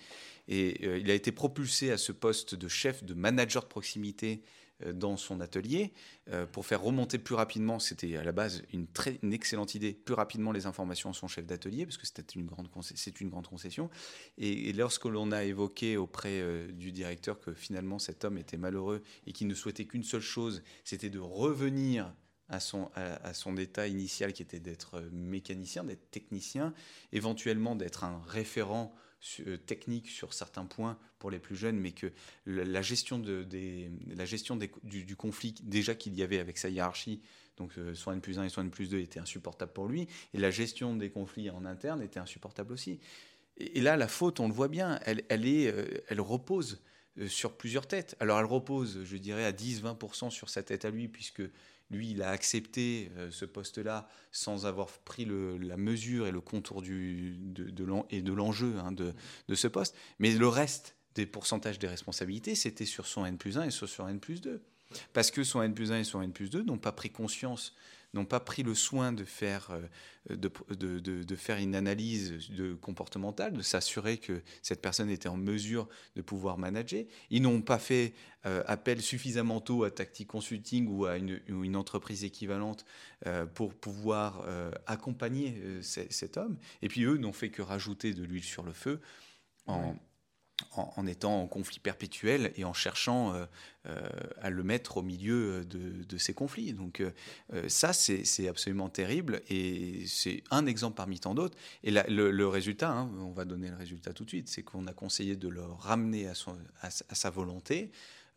Et il a été propulsé à ce poste de chef, de manager de proximité dans son atelier euh, pour faire remonter plus rapidement, c'était à la base une, très, excellente idée, plus rapidement les informations à son chef d'atelier, parce que c'était une grande, c'est une grande concession. Et, lorsque l'on a évoqué auprès euh, du directeur que finalement cet homme était malheureux et qu'il ne souhaitait qu'une seule chose, c'était de revenir à son, état initial qui était d'être mécanicien, d'être technicien, éventuellement d'être un référent euh, technique sur certains points pour les plus jeunes, mais que la gestion, de, la gestion du, conflit déjà qu'il y avait avec sa hiérarchie, donc euh, soit N plus 1 et soit N plus 2 était insupportable pour lui, et la gestion des conflits en interne était insupportable aussi. Et, là, la faute, on le voit bien, elle, elle, est, euh, elle repose sur plusieurs têtes. Alors elle repose, je dirais, à 10-20% sur sa tête à lui, puisque lui, il a accepté euh, ce poste-là sans avoir pris la mesure et le contour de, et de l'enjeu hein, de, ce poste. Mais le reste des pourcentages des responsabilités, c'était sur son N plus 1 et sur son N plus 2. Parce que son N plus 1 et son N plus 2 n'ont pas pris conscience n'ont pas pris le soin de faire, euh, de, de, de, faire une analyse de comportementale, de s'assurer que cette personne était en mesure de pouvoir manager. Ils n'ont pas fait euh, appel suffisamment tôt à Tactic Consulting ou à une, entreprise équivalente euh, pour pouvoir accompagner cet homme. Et puis eux n'ont fait que rajouter de l'huile sur le feu en, en, étant en conflit perpétuel et en cherchant euh, euh, à le mettre au milieu de, ces conflits. Donc euh, ça, c'est absolument terrible et c'est un exemple parmi tant d'autres. Et le, résultat, hein, on va donner le résultat tout de suite, c'est qu'on a conseillé de le ramener à, sa volonté.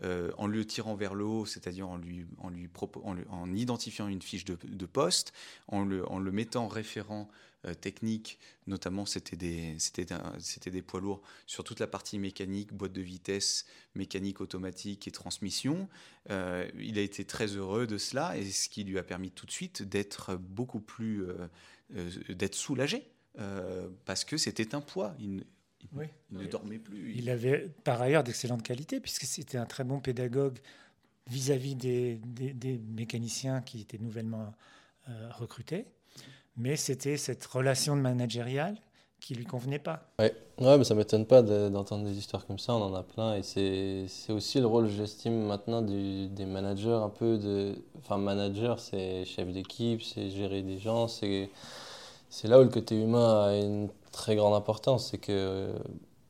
en le tirant vers le haut, c'est-à-dire en lui, en, identifiant une fiche de, de poste, en le, en le mettant référent euh, techniques, notamment c'était des, c'était, des poids lourds sur toute la partie mécanique, boîte de vitesse, mécanique automatique et transmission. Euh, il a été très heureux de cela et ce qui lui a permis tout de suite d'être beaucoup plus, euh, d'être soulagé parce que c'était un poids. Il, ne dormait plus. Il avait par ailleurs d'excellentes qualités puisque c'était un très bon pédagogue vis-à-vis des, des, mécaniciens qui étaient nouvellement recrutés mais c'était cette relation de managériale qui lui convenait pas. Ouais, ouais mais ça m'étonne pas d'entendre des histoires comme ça, on en a plein, et c'est aussi le rôle, j'estime, maintenant des managers, un peu de... Enfin, manager, c'est chef d'équipe, c'est gérer des gens, c'est là où le côté humain a une très grande importance, c'est que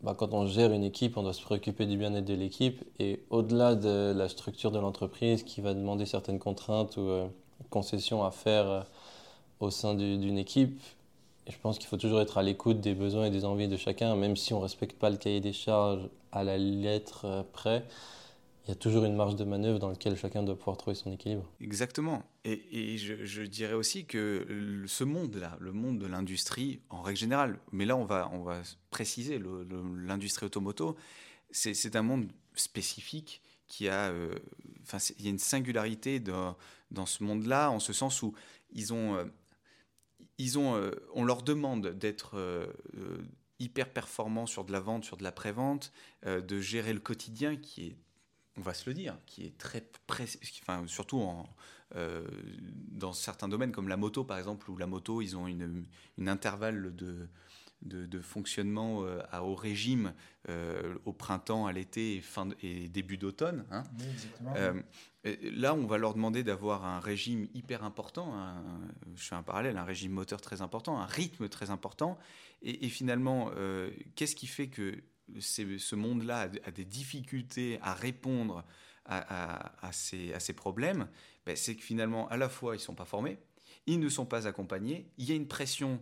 bah, quand on gère une équipe, on doit se préoccuper du bien-être de l'équipe, et au-delà de la structure de l'entreprise qui va demander certaines contraintes ou euh, concessions à faire euh, au sein d'une équipe. je pense qu'il faut toujours être à l'écoute des besoins et des envies de chacun, même si on ne respecte pas le cahier des charges à la lettre euh, près. Il y a toujours une marge de manœuvre dans laquelle chacun doit pouvoir trouver son équilibre. Exactement. Et, je, dirais aussi que ce monde-là, le monde de l'industrie, en règle générale, mais là on va, on va préciser, l'industrie automoto, c'est un monde spécifique qui a, euh, enfin, il y a une singularité dans, dans ce monde-là, en ce sens où ils ont, euh, ils ont, euh, on leur demande d'être euh, euh, hyper performants sur de la vente, sur de la prévente, de gérer le quotidien qui est, on va se le dire, qui est très enfin, surtout dans certains domaines comme la moto par exemple, où la moto, ils ont une, une intervalle de, de, fonctionnement à haut régime au printemps, à l'été et, fin et début d'automne. Hein. Là, on va leur demander d'avoir un régime hyper important, je fais un parallèle, un régime moteur très important, un rythme très important. Et, finalement, euh, qu'est-ce qui fait que ce monde-là a, des difficultés à répondre à, ces, problèmes? Ben, C'est que finalement, à la fois, ils ne sont pas formés, ils ne sont pas accompagnés, il y a une pression euh,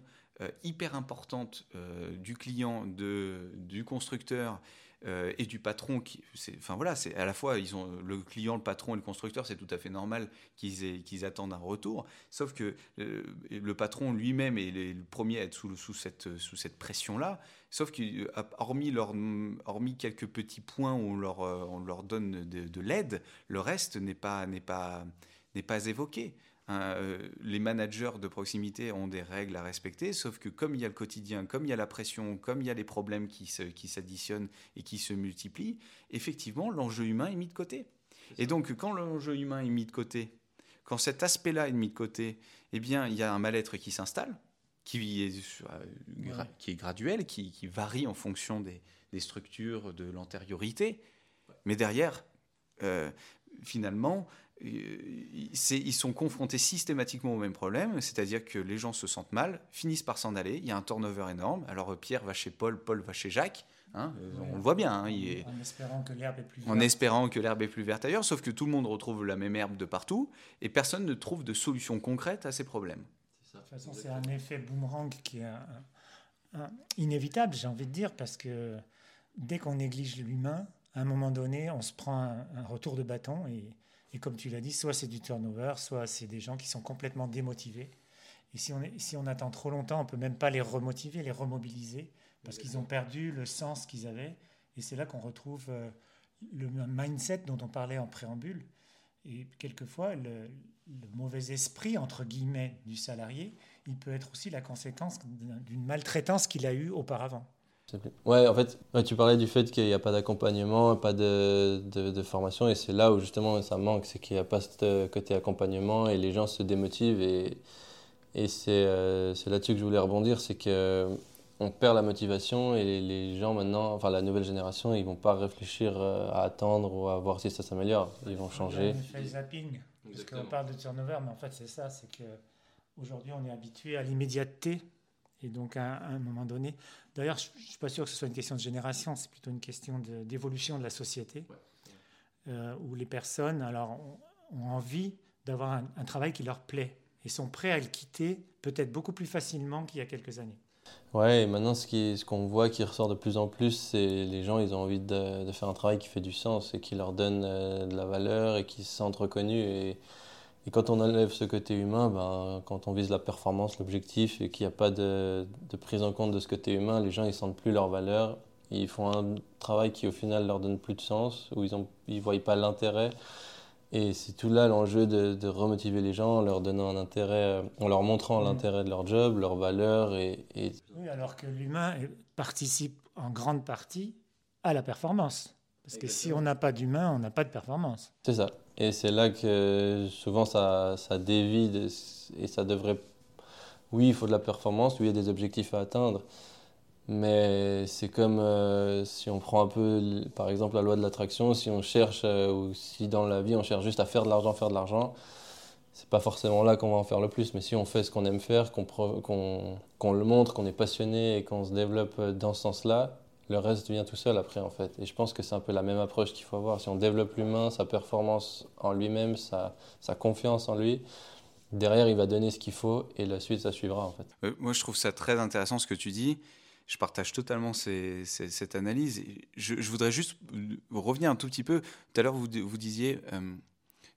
hyper importante euh, du client, du constructeur euh, et du patron. Qui, enfin voilà, c'est à la fois ils ont le client, le patron et le constructeur, c'est tout à fait normal qu'ils attendent un retour. Sauf que euh, le patron lui-même est le premier à être sous, sous cette, sous cette pression-là. Sauf qu'hormis hormis quelques petits points où on leur, euh, on leur donne de, de l'aide, le reste n'est pas, pas, n'est pas évoqué. Hein, euh, les managers de proximité ont des règles à respecter, sauf que comme il y a le quotidien, comme il y a la pression, comme il y a les problèmes qui s'additionnent qui et qui se multiplient, effectivement, l'enjeu humain est mis de côté. Et donc, quand l'enjeu humain est mis de côté, quand cet aspect-là est mis de côté, eh bien, il y a un mal-être qui s'installe, qui est, euh, qui est graduel, qui, varie en fonction des, structures de l'antériorité. Mais derrière, euh, finalement, ils sont confrontés systématiquement au même problème, c'est-à-dire que les gens se sentent mal, finissent par s'en aller, il y a un turnover énorme. Alors Pierre va chez Paul, Paul va chez Jacques, hein, on le voit bien. Hein, en espérant que l'herbe est plus verte. En espérant que l'herbe est plus verte ailleurs, sauf que tout le monde retrouve la même herbe de partout et personne ne trouve de solution concrète à ces problèmes. De toute façon, c'est un effet boomerang qui est inévitable, j'ai envie de dire, parce que dès qu'on néglige l'humain, à un moment donné, on se prend un, un retour de bâton et et comme tu l'as dit, soit c'est du turnover, soit c'est des gens qui sont complètement démotivés. Et si on, attend trop longtemps, on peut même pas les remotiver, les remobiliser, parce qu'ils ont perdu le sens qu'ils avaient. Et c'est là qu'on retrouve euh, le mindset dont on parlait en préambule. Et quelquefois, le, mauvais esprit, entre guillemets, du salarié, il peut être aussi la conséquence d'une maltraitance qu'il a eue auparavant. Ouais, en fait, tu parlais du fait qu'il n'y a pas d'accompagnement, pas de, de, formation, et c'est là où justement ça manque, c'est qu'il n'y a pas ce côté accompagnement et les gens se démotivent. Et, et c'est euh, là-dessus que je voulais rebondir, c'est que on perd la motivation et les gens maintenant, enfin la nouvelle génération, ils vont pas réfléchir euh, à attendre ou à voir si ça s'améliore. Ils vont changer. Il zapping. Parce qu'on parle de turnover, mais en fait c'est ça, c'est que aujourd'hui on est habitué à l'immédiateté et donc à, un moment donné. D'ailleurs, je ne suis pas sûr que ce soit une question de génération, c'est plutôt une question d'évolution de, la société, euh, où les personnes alors ont, envie d'avoir un, un travail qui leur plaît et sont prêts à le quitter peut-être beaucoup plus facilement qu'il y a quelques années. Ouais, et maintenant, ce qu'on ce qu'on voit qui ressort de plus en plus, c'est les gens, ils ont envie de, de, faire un travail qui fait du sens et qui leur donne euh, de la valeur et qui se sentent reconnus. Et, et quand on enlève ce côté humain, ben, quand on vise la performance, l'objectif, et qu'il n'y a pas de, de, prise en compte de ce côté humain, les gens, ils sentent plus leur valeur. Ils font un travail qui, au final, leur donne plus de sens, où ils ne ils voient pas l'intérêt. Et c'est tout là l'enjeu de, de, remotiver les gens en leur donnant un intérêt, en leur montrant mmh. l'intérêt de leur job, leur valeur. Et, Oui, alors que l'humain participe en grande partie à la performance. Parce que si on n'a pas d'humain, on n'a pas de performance. C'est ça. Et c'est là que souvent ça, ça dévie et ça devrait. Oui, il faut de la performance, oui, il y a des objectifs à atteindre. Mais c'est comme euh, si on prend un peu, par exemple, la loi de l'attraction, si on cherche, euh, ou si dans la vie on cherche juste à faire de l'argent, faire de l'argent, c'est pas forcément là qu'on va en faire le plus. Mais si on fait ce qu'on aime faire, qu'on qu'on le montre, qu'on est passionné et qu'on se développe euh, dans ce sens-là, le reste vient tout seul après en fait. Et je pense que c'est un peu la même approche qu'il faut avoir. Si on développe l'humain, sa performance en lui-même, sa, sa confiance en lui, derrière il va donner ce qu'il faut et la suite ça suivra en fait. moi je trouve ça très intéressant ce que tu dis je partage totalement cette analyse. Je, voudrais juste revenir un tout petit peu. Tout à l'heure, vous, vous disiez euh,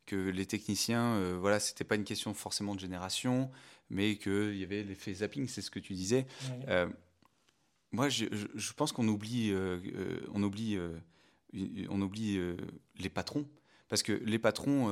que les techniciens, euh, voilà, c'était pas une question forcément de génération, mais qu'il y avait l'effet zapping, c'est ce que tu disais. Euh, moi, je, pense qu'on oublie, on oublie, on oublie les patrons. Parce que les patrons,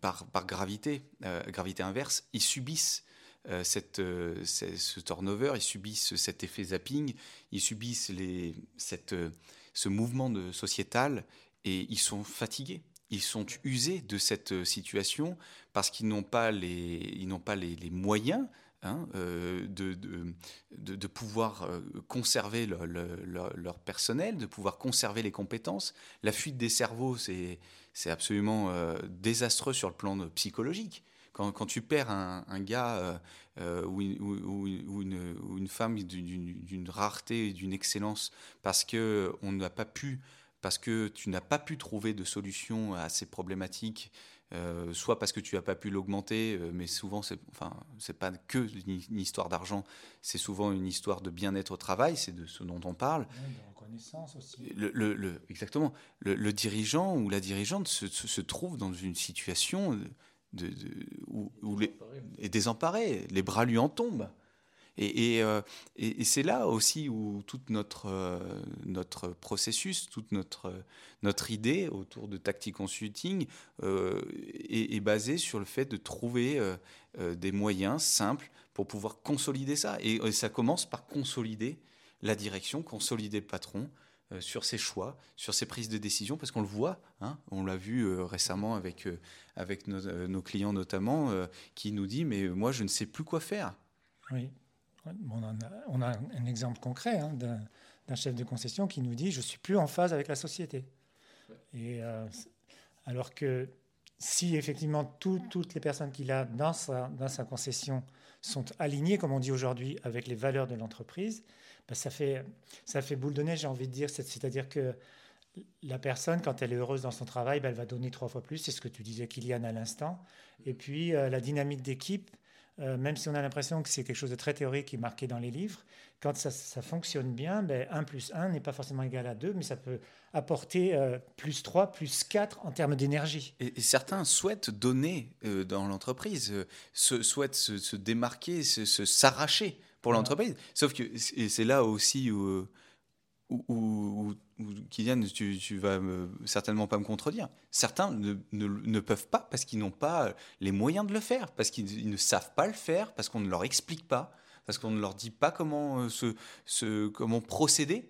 par, gravité, gravité inverse, ils subissent euh, cette, euh, ce turnover, ils subissent cet effet zapping, ils subissent les, cette, euh, ce mouvement sociétal et ils sont fatigués. Ils sont usés de cette situation parce qu'ils n'ont pas les, ils pas les moyens Hein, de, de, de, pouvoir conserver leur, personnel, de pouvoir conserver les compétences. La fuite des cerveaux, c'est absolument désastreux sur le plan psychologique. Quand, quand, tu perds un, gars euh, ou, une, une, femme d'une rareté et d'une excellence parce que on n'a pas pu, parce que tu n'as pas pu trouver de solution à ces problématiques. Euh, soit parce que tu n'as pas pu l'augmenter, euh, mais souvent, c'est enfin, c'est pas que une, histoire d'argent, c'est souvent une histoire de bien-être au travail, c'est de ce dont on parle. de reconnaissance aussi. Le, le, exactement. Le, dirigeant ou la dirigeante se, se, trouve dans une situation de, où, les, et désemparé, les bras lui en tombent. Et, euh, et, c'est là aussi où tout notre, euh, notre processus, toute notre, notre idée autour de Tactic Consulting euh, est, est, basée sur le fait de trouver des moyens simples pour pouvoir consolider ça. Et, ça commence par consolider la direction, consolider le patron, euh, sur ses choix, sur ses prises de décision, parce qu'on le voit, hein, on l'a vu euh, récemment avec, euh, avec nos, clients notamment, qui nous dit, mais moi, je ne sais plus quoi faire. Oui, on, a, un exemple concret hein, d'un chef de concession qui nous dit, je suis plus en phase avec la société. Et alors que si effectivement toutes les personnes qu'il a dans sa, dans sa concession sont alignées, comme on dit aujourd'hui, avec les valeurs de l'entreprise, ben, ça, fait, ça fait boule de neige, j'ai envie de dire. C'est-à-dire que la personne, quand elle est heureuse dans son travail, ben, elle va donner trois fois plus. C'est ce que tu disais, Kylian, à l'instant. Et puis, euh, la dynamique d'équipe, euh, même si on a l'impression que c'est quelque chose de très théorique qui est marqué dans les livres, quand ça, fonctionne bien, ben, 1 plus 1 n'est pas forcément égal à 2, mais ça peut apporter euh, plus 3, plus 4 en termes d'énergie. Et, certains souhaitent donner dans l'entreprise, souhaitent se, se démarquer, s'arracher pour l'entreprise. Sauf que c'est là aussi où, où, Kylian, tu, tu vas certainement pas me contredire. Certains ne, ne, peuvent pas parce qu'ils n'ont pas les moyens de le faire, parce qu'ils ne savent pas le faire, parce qu'on ne leur explique pas. parce qu'on ne leur dit pas comment, comment procéder.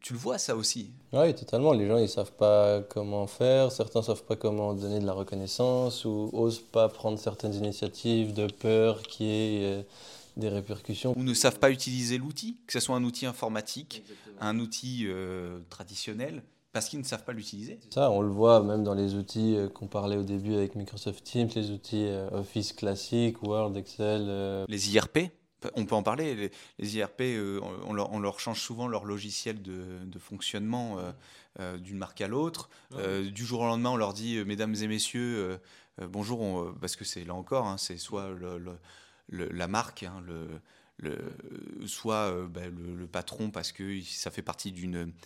Tu le vois ça aussi Oui, totalement. Les gens, ils savent pas comment faire. Certains savent pas comment donner de la reconnaissance ou osent pas prendre certaines initiatives de peur qui est des répercussions. Ou ne savent pas utiliser l'outil, que ce soit un outil informatique, un outil euh, traditionnel, parce qu'ils ne savent pas l'utiliser. Ça, on le voit même dans les outils euh, qu'on parlait au début avec Microsoft Teams, les outils euh, Office classiques, Word, Excel. Les IRP on peut en parler. Les, IRP, on leur, change souvent leur logiciel de, fonctionnement d'une marque à l'autre. du jour au lendemain, on leur dit, mesdames et messieurs, bonjour, parce que c'est là encore, hein, c'est soit le, la marque, hein, le, soit euh, ben, le, patron parce que ça fait partie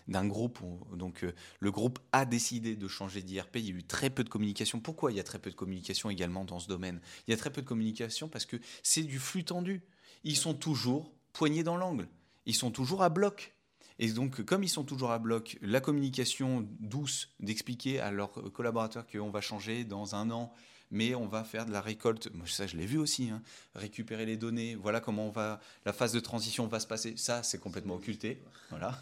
d'un groupe. Donc euh, le groupe a décidé de changer d'IRP. Il y a eu très peu de communication. Pourquoi il y a très peu de communication également dans ce domaine? Il y a très peu de communication parce que c'est du flux tendu. Ils sont toujours poignés dans l'angle. Ils sont toujours à bloc. Et donc, comme ils sont toujours à bloc, la communication douce d'expliquer à leurs collaborateurs qu'on va changer dans un an mais on va faire de la récolte. Moi, ça, je l'ai vu aussi. Hein. Récupérer les données. Voilà comment on va, la phase de transition va se passer. Ça, c'est complètement occulté. Voilà.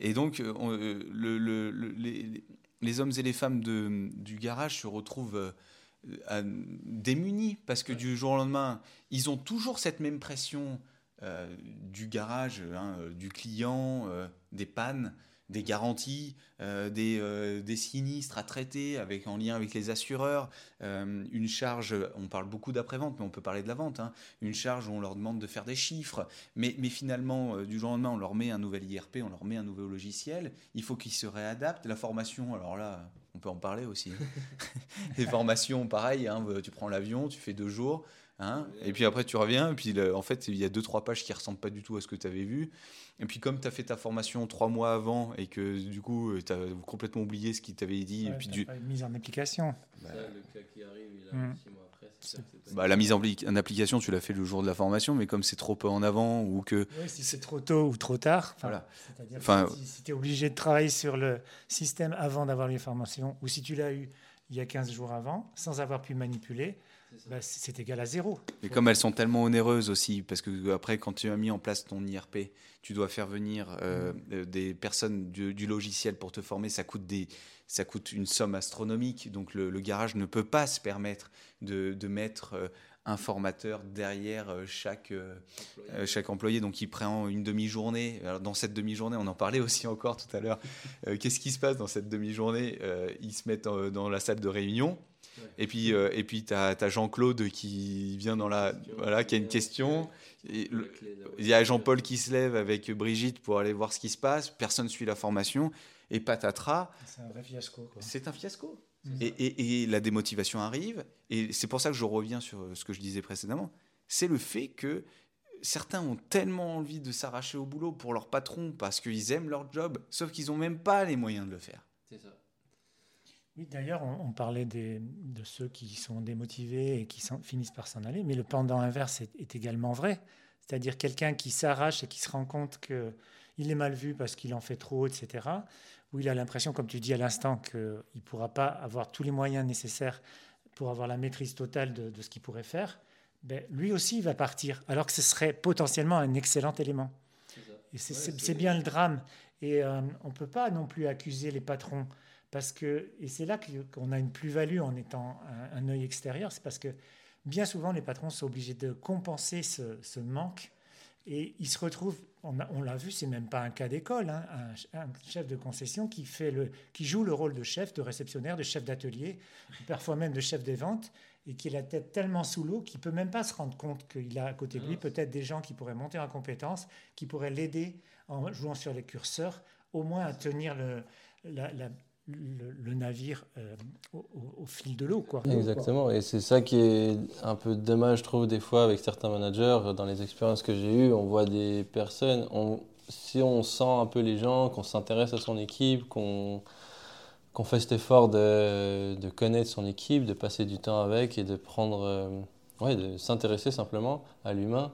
Et donc, euh, euh, le, les, hommes et les femmes de, du garage se retrouvent euh, démunis parce que du jour au lendemain, ils ont toujours cette même pression du garage, hein, du client, des pannes des garanties, euh, des, euh, des, sinistres à traiter avec, en lien avec les assureurs, euh, une charge, on parle beaucoup d'après-vente, mais on peut parler de la vente, hein, une charge où on leur demande de faire des chiffres, mais, mais finalement, du jour au lendemain, on leur met un nouvel IRP, on leur met un nouveau logiciel, il faut qu'ils se réadaptent. La formation, alors là, on peut en parler aussi. les formations, pareil, hein, tu prends l'avion, tu fais deux jours, Hein et puis après, tu reviens, et puis en fait, il y a deux, trois pages qui ressemblent pas du tout à ce que tu avais vu. Et puis, comme tu as fait ta formation trois mois avant et que du coup, tu as complètement oublié ce qu'il t'avait dit. et puis, du... pas mise en application. Bah, le cas qui arrive, il a mmh. six mois après. Bah, la mise en, en, application, tu l'as fait le jour de la formation, mais comme c'est trop peu en avant ou que. Si c'est trop tôt ou trop tard. Voilà. Enfin, si, si tu es obligé de travailler sur le système avant d'avoir les formations, ou si tu l'as eu il y a 15 jours avant, sans avoir pu manipuler, bah, c'est égal à zéro. Et comme elles sont tellement onéreuses aussi, parce que après, quand tu as mis en place ton IRP, tu dois faire venir euh, euh, des personnes du, logiciel pour te former, ça coûte, des, ça coûte une somme astronomique. Donc le, garage ne peut pas se permettre de, de mettre euh, un formateur derrière chaque, employé. chaque employé. Donc il prend une demi-journée. Dans cette demi-journée, on en parlait aussi encore tout à l'heure. Qu'est-ce qui se passe dans cette demi-journée Ils se mettent dans la salle de réunion et puis, euh, et puis tu as, Jean-Claude qui vient dans la. Voilà, qui a une question. il y a Jean-Paul qui se lève avec Brigitte pour aller voir ce qui se passe. Personne ne suit la formation. Et patatras. C'est un vrai fiasco. C'est un fiasco. Et, et, la démotivation arrive. Et c'est pour ça que je reviens sur ce que je disais précédemment. C'est le fait que certains ont tellement envie de s'arracher au boulot pour leur patron parce qu'ils aiment leur job, sauf qu'ils n'ont même pas les moyens de le faire. C'est ça. Oui, d'ailleurs, on, parlait de ceux qui sont démotivés et qui finissent par s'en aller, mais le pendant inverse est, également vrai. C'est-à-dire quelqu'un qui s'arrache et qui se rend compte qu'il est mal vu parce qu'il en fait trop, etc., où il a l'impression, comme tu dis à l'instant, qu'il ne pourra pas avoir tous les moyens nécessaires pour avoir la maîtrise totale de, ce qu'il pourrait faire, ben, lui aussi va partir, alors que ce serait potentiellement un excellent élément. Et c'est bien le drame. Et euh, on ne peut pas non plus accuser les patrons parce que, et c'est là qu'on a une plus-value en étant un, œil extérieur, c'est parce que bien souvent les patrons sont obligés de compenser ce, manque. Et ils se retrouvent, on, l'a vu, c'est même pas un cas d'école, hein, un, chef de concession qui, fait le, qui joue le rôle de chef, de réceptionnaire, de chef d'atelier, parfois même de chef des ventes, et qui a la tête tellement sous l'eau qu'il peut même pas se rendre compte qu'il a à côté de lui peut-être des gens qui pourraient monter en compétence, qui pourraient l'aider en jouant sur les curseurs, au moins à tenir le, la, le, navire euh, au, fil de l'eau. Quoi. Exactement, et c'est ça qui est un peu dommage, je trouve, des fois avec certains managers. Dans les expériences que j'ai eues, on voit des personnes, on, si on sent un peu les gens, qu'on s'intéresse à son équipe, qu'on qu'on fait cet effort de, de, connaître son équipe, de passer du temps avec et de prendre, euh, ouais, de s'intéresser simplement à l'humain,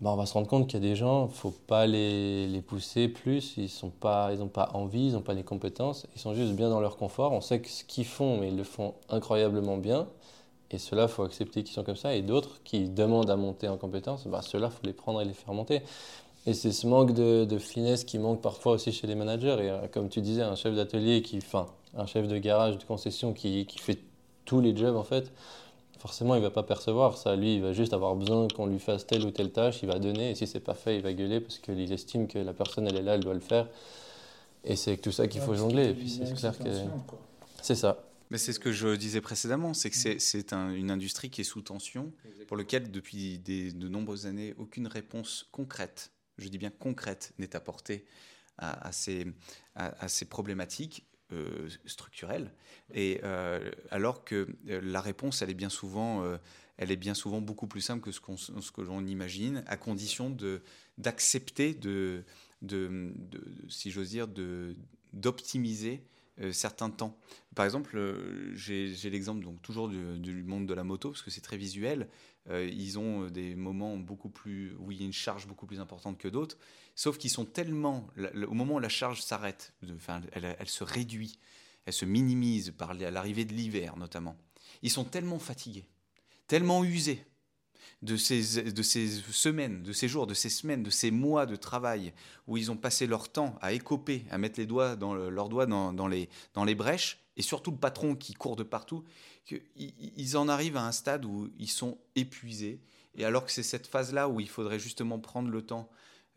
bah, on va se rendre compte qu'il y a des gens, il faut pas les, les, pousser plus, ils n'ont pas, ils pas envie, ils n'ont pas les compétences, ils sont juste bien dans leur confort. On sait que ce qu'ils font, mais ils le font incroyablement bien. Et ceux-là, faut accepter qu'ils sont comme ça. Et d'autres qui demandent à monter en compétence, bah, ceux-là, faut les prendre et les faire monter. Et c'est ce manque de, finesse qui manque parfois aussi chez les managers. Et euh, comme tu disais, un chef d'atelier qui, enfin, un chef de garage, de concession qui, qui, fait tous les jobs en fait, forcément il va pas percevoir ça. Lui, il va juste avoir besoin qu'on lui fasse telle ou telle tâche, il va donner. Et si c'est pas fait, il va gueuler parce qu'il estime que la personne elle est là, elle doit le faire. Et c'est tout ça qu'il faut jongler. Et puis c'est clair que c'est ça. Mais c'est ce que je disais précédemment, c'est que c'est une industrie qui est sous tension, pour laquelle depuis de nombreuses années, aucune réponse concrète je dis bien concrète, n'est apportée à, ces, à, ces, problématiques euh, structurelles. Et euh, alors que euh, la réponse, elle est bien souvent, elle est bien souvent beaucoup plus simple que ce, ce que l'on imagine, à condition d'accepter, de, de, si j'ose dire, d'optimiser certains temps. Par exemple, j'ai, l'exemple donc toujours du, monde de la moto parce que c'est très visuel. Euh, ils ont euh, des moments beaucoup plus où il y a une charge beaucoup plus importante que d'autres, sauf qu'ils sont tellement, au moment où la charge s'arrête, enfin, elle, se réduit, elle se minimise par l'arrivée de l'hiver notamment. Ils sont tellement fatigués, tellement usés de ces, de ces semaines, de ces jours, de ces semaines, de ces mois de travail où ils ont passé leur temps à écoper, à mettre les doigts dans leurs doigts dans, dans, les, dans les brèches, et surtout le patron qui court de partout, qu'ils en arrivent à un stade où ils sont épuisés. Et alors que c'est cette phase-là où il faudrait justement prendre le temps,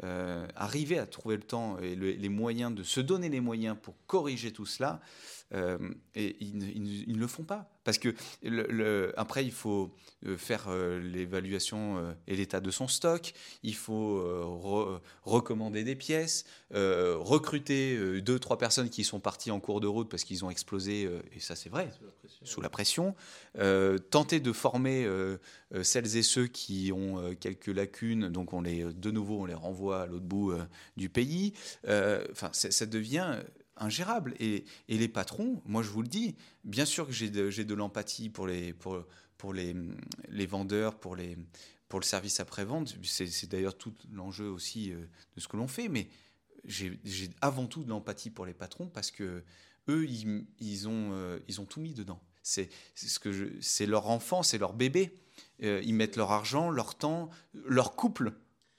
euh, arriver à trouver le temps et les moyens de se donner les moyens pour corriger tout cela, euh, et ils, ne le font pas. Parce que le, après, il faut euh, faire euh, l'évaluation et l'état de son stock, il faut recommander des pièces, recruter deux, trois personnes qui sont parties en cours de route parce qu'ils ont explosé, et ça c'est vrai, sous la pression, tenter de former celles et ceux qui ont quelques lacunes, donc on les, de nouveau on les renvoie à l'autre bout du pays. Enfin, ça devient ingérable. Et, les patrons, moi je vous le dis, bien sûr que j'ai de, de l'empathie pour, les, pour, pour les, les, vendeurs, pour, les, pour le service après-vente. C'est d'ailleurs tout l'enjeu aussi euh, de ce que l'on fait. Mais j'ai avant tout de l'empathie pour les patrons parce que eux, ils, ils ont, euh, ils ont tout mis dedans. C'est ce que c'est leur enfant, c'est leur bébé. Euh, ils mettent leur argent, leur temps, leur couple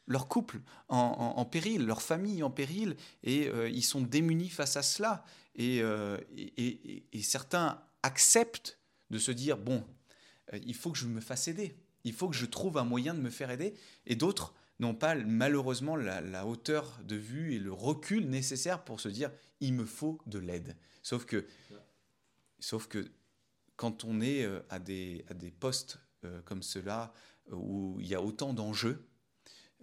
leur couple en, péril, leur famille en péril, et euh, ils sont démunis face à cela. Euh, et, certains acceptent de se dire, bon, euh, il faut que je me fasse aider, il faut que je trouve un moyen de me faire aider, et d'autres n'ont pas malheureusement la, hauteur de vue et le recul nécessaire pour se dire, il me faut de l'aide. Sauf que, sauf que quand on est à des, à des postes comme cela, où il y a autant d'enjeux,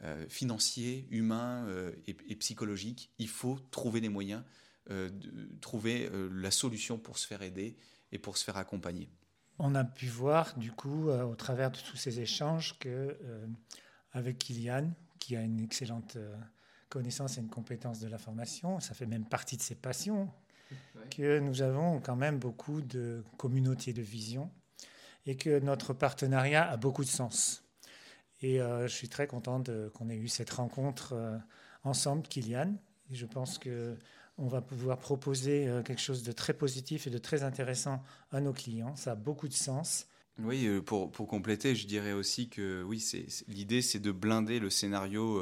euh, financiers, humains euh, et, psychologiques. Il faut trouver des moyens, euh, de, trouver la solution pour se faire aider et pour se faire accompagner. On a pu voir, du coup, au travers de tous ces échanges, que avec Kylian, qui a une excellente connaissance et une compétence de la formation, ça fait même partie de ses passions, que nous avons quand même beaucoup de communautés de vision et que notre partenariat a beaucoup de sens. Et euh, je suis très contente qu'on ait eu cette rencontre euh, ensemble, Kylian. Je pense qu'on va pouvoir proposer euh, quelque chose de très positif et de très intéressant à nos clients. Ça a beaucoup de sens. Oui, pour, compléter, je dirais aussi que oui, l'idée, c'est de blinder le scénario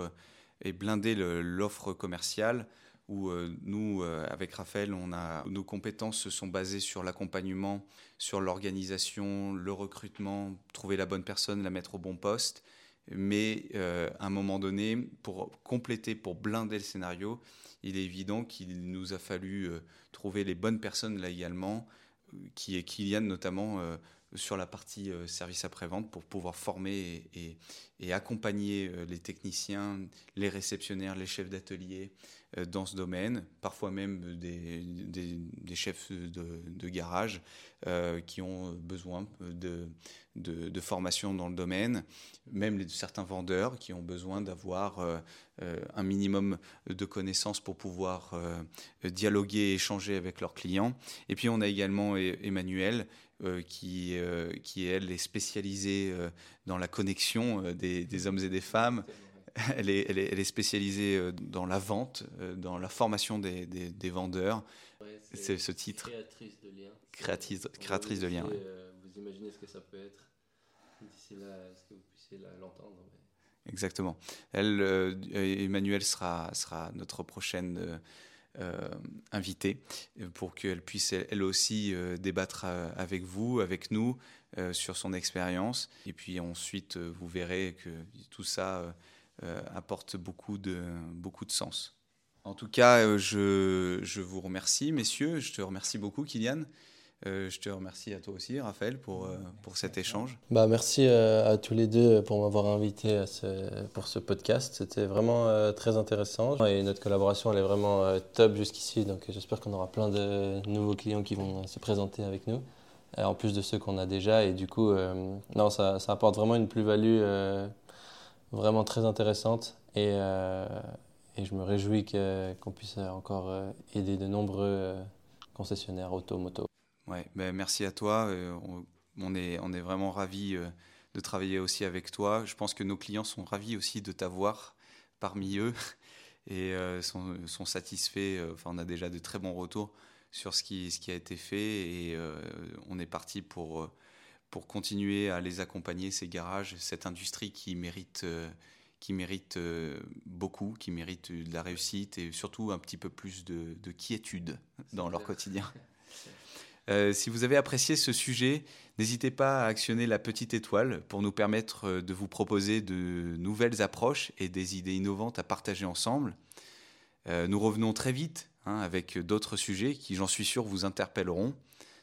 et blinder l'offre commerciale où nous, avec Raphaël, nos compétences se sont basées sur l'accompagnement, sur l'organisation, le recrutement, trouver la bonne personne, la mettre au bon poste. Mais euh, à un moment donné, pour compléter, pour blinder le scénario, il est évident qu'il nous a fallu euh, trouver les bonnes personnes là également, euh, qui est Kylian notamment sur la partie service après-vente pour pouvoir former et, accompagner les techniciens, les réceptionnaires, les chefs d'atelier dans ce domaine, parfois même des, chefs de, garage qui ont besoin de formation dans le domaine, même certains vendeurs qui ont besoin d'avoir euh, euh, un minimum de connaissances pour pouvoir euh, dialoguer et échanger avec leurs clients. Et puis on a également e-, Emmanuel qui, qui, elle, est spécialisée dans la connexion des, hommes et des femmes. Elle est, elle, est, spécialisée dans la vente, dans la formation des, des vendeurs. c'est ce titre. Créatrice de liens. Créatrice, créatrice de liens vous imaginez ce que ça peut être d'ici là, est-ce que vous puissiez l'entendre Exactement. Elle, euh, Emmanuel sera, sera notre prochaine euh, euh, invitée pour qu'elle puisse elle aussi débattre avec vous, avec nous, sur son expérience. Et puis ensuite, vous verrez que tout ça apporte beaucoup de, beaucoup de sens. En tout cas, je, je vous remercie, messieurs. Je te remercie beaucoup, Kylian. Euh, je te remercie à toi aussi, Raphaël, pour, euh, pour cet échange. Bah, merci euh, à tous les deux pour m'avoir invité à ce, pour ce podcast. C'était vraiment très intéressant et notre collaboration elle est vraiment top jusqu'ici. Donc j'espère qu'on aura plein de nouveaux clients qui vont se présenter avec nous, en plus de ceux qu'on a déjà. Et du coup, non, ça, ça, apporte vraiment une plus-value vraiment très intéressante. Et, et je me réjouis qu'on puisse encore aider de nombreux concessionnaires auto-moto. Ouais, ben merci à toi. Euh, on, est, on est vraiment ravis euh, de travailler aussi avec toi. Je pense que nos clients sont ravis aussi de t'avoir parmi eux et euh, sont, sont, satisfaits. Enfin, on a déjà de très bons retours sur ce qui, ce qui a été fait et on est parti pour, pour continuer à les accompagner, ces garages, cette industrie qui mérite, qui mérite beaucoup, qui mérite de la réussite et surtout un petit peu plus de, de quiétude dans leur quotidien. Euh, si vous avez apprécié ce sujet, n'hésitez pas à actionner la petite étoile pour nous permettre euh, de vous proposer de nouvelles approches et des idées innovantes à partager ensemble. Euh, nous revenons très vite hein, avec d'autres sujets qui, j'en suis sûr, vous interpelleront,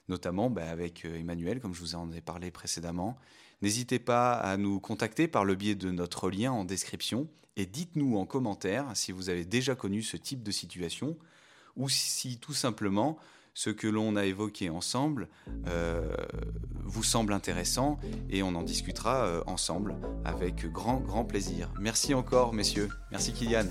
notamment bah, avec Emmanuel, comme je vous en ai parlé précédemment. N'hésitez pas à nous contacter par le biais de notre lien en description et dites-nous en commentaire si vous avez déjà connu ce type de situation ou si tout simplement ce que l'on a évoqué ensemble euh, vous semble intéressant et on en discutera euh, ensemble avec grand, grand plaisir. Merci encore, messieurs. Merci, Kylian.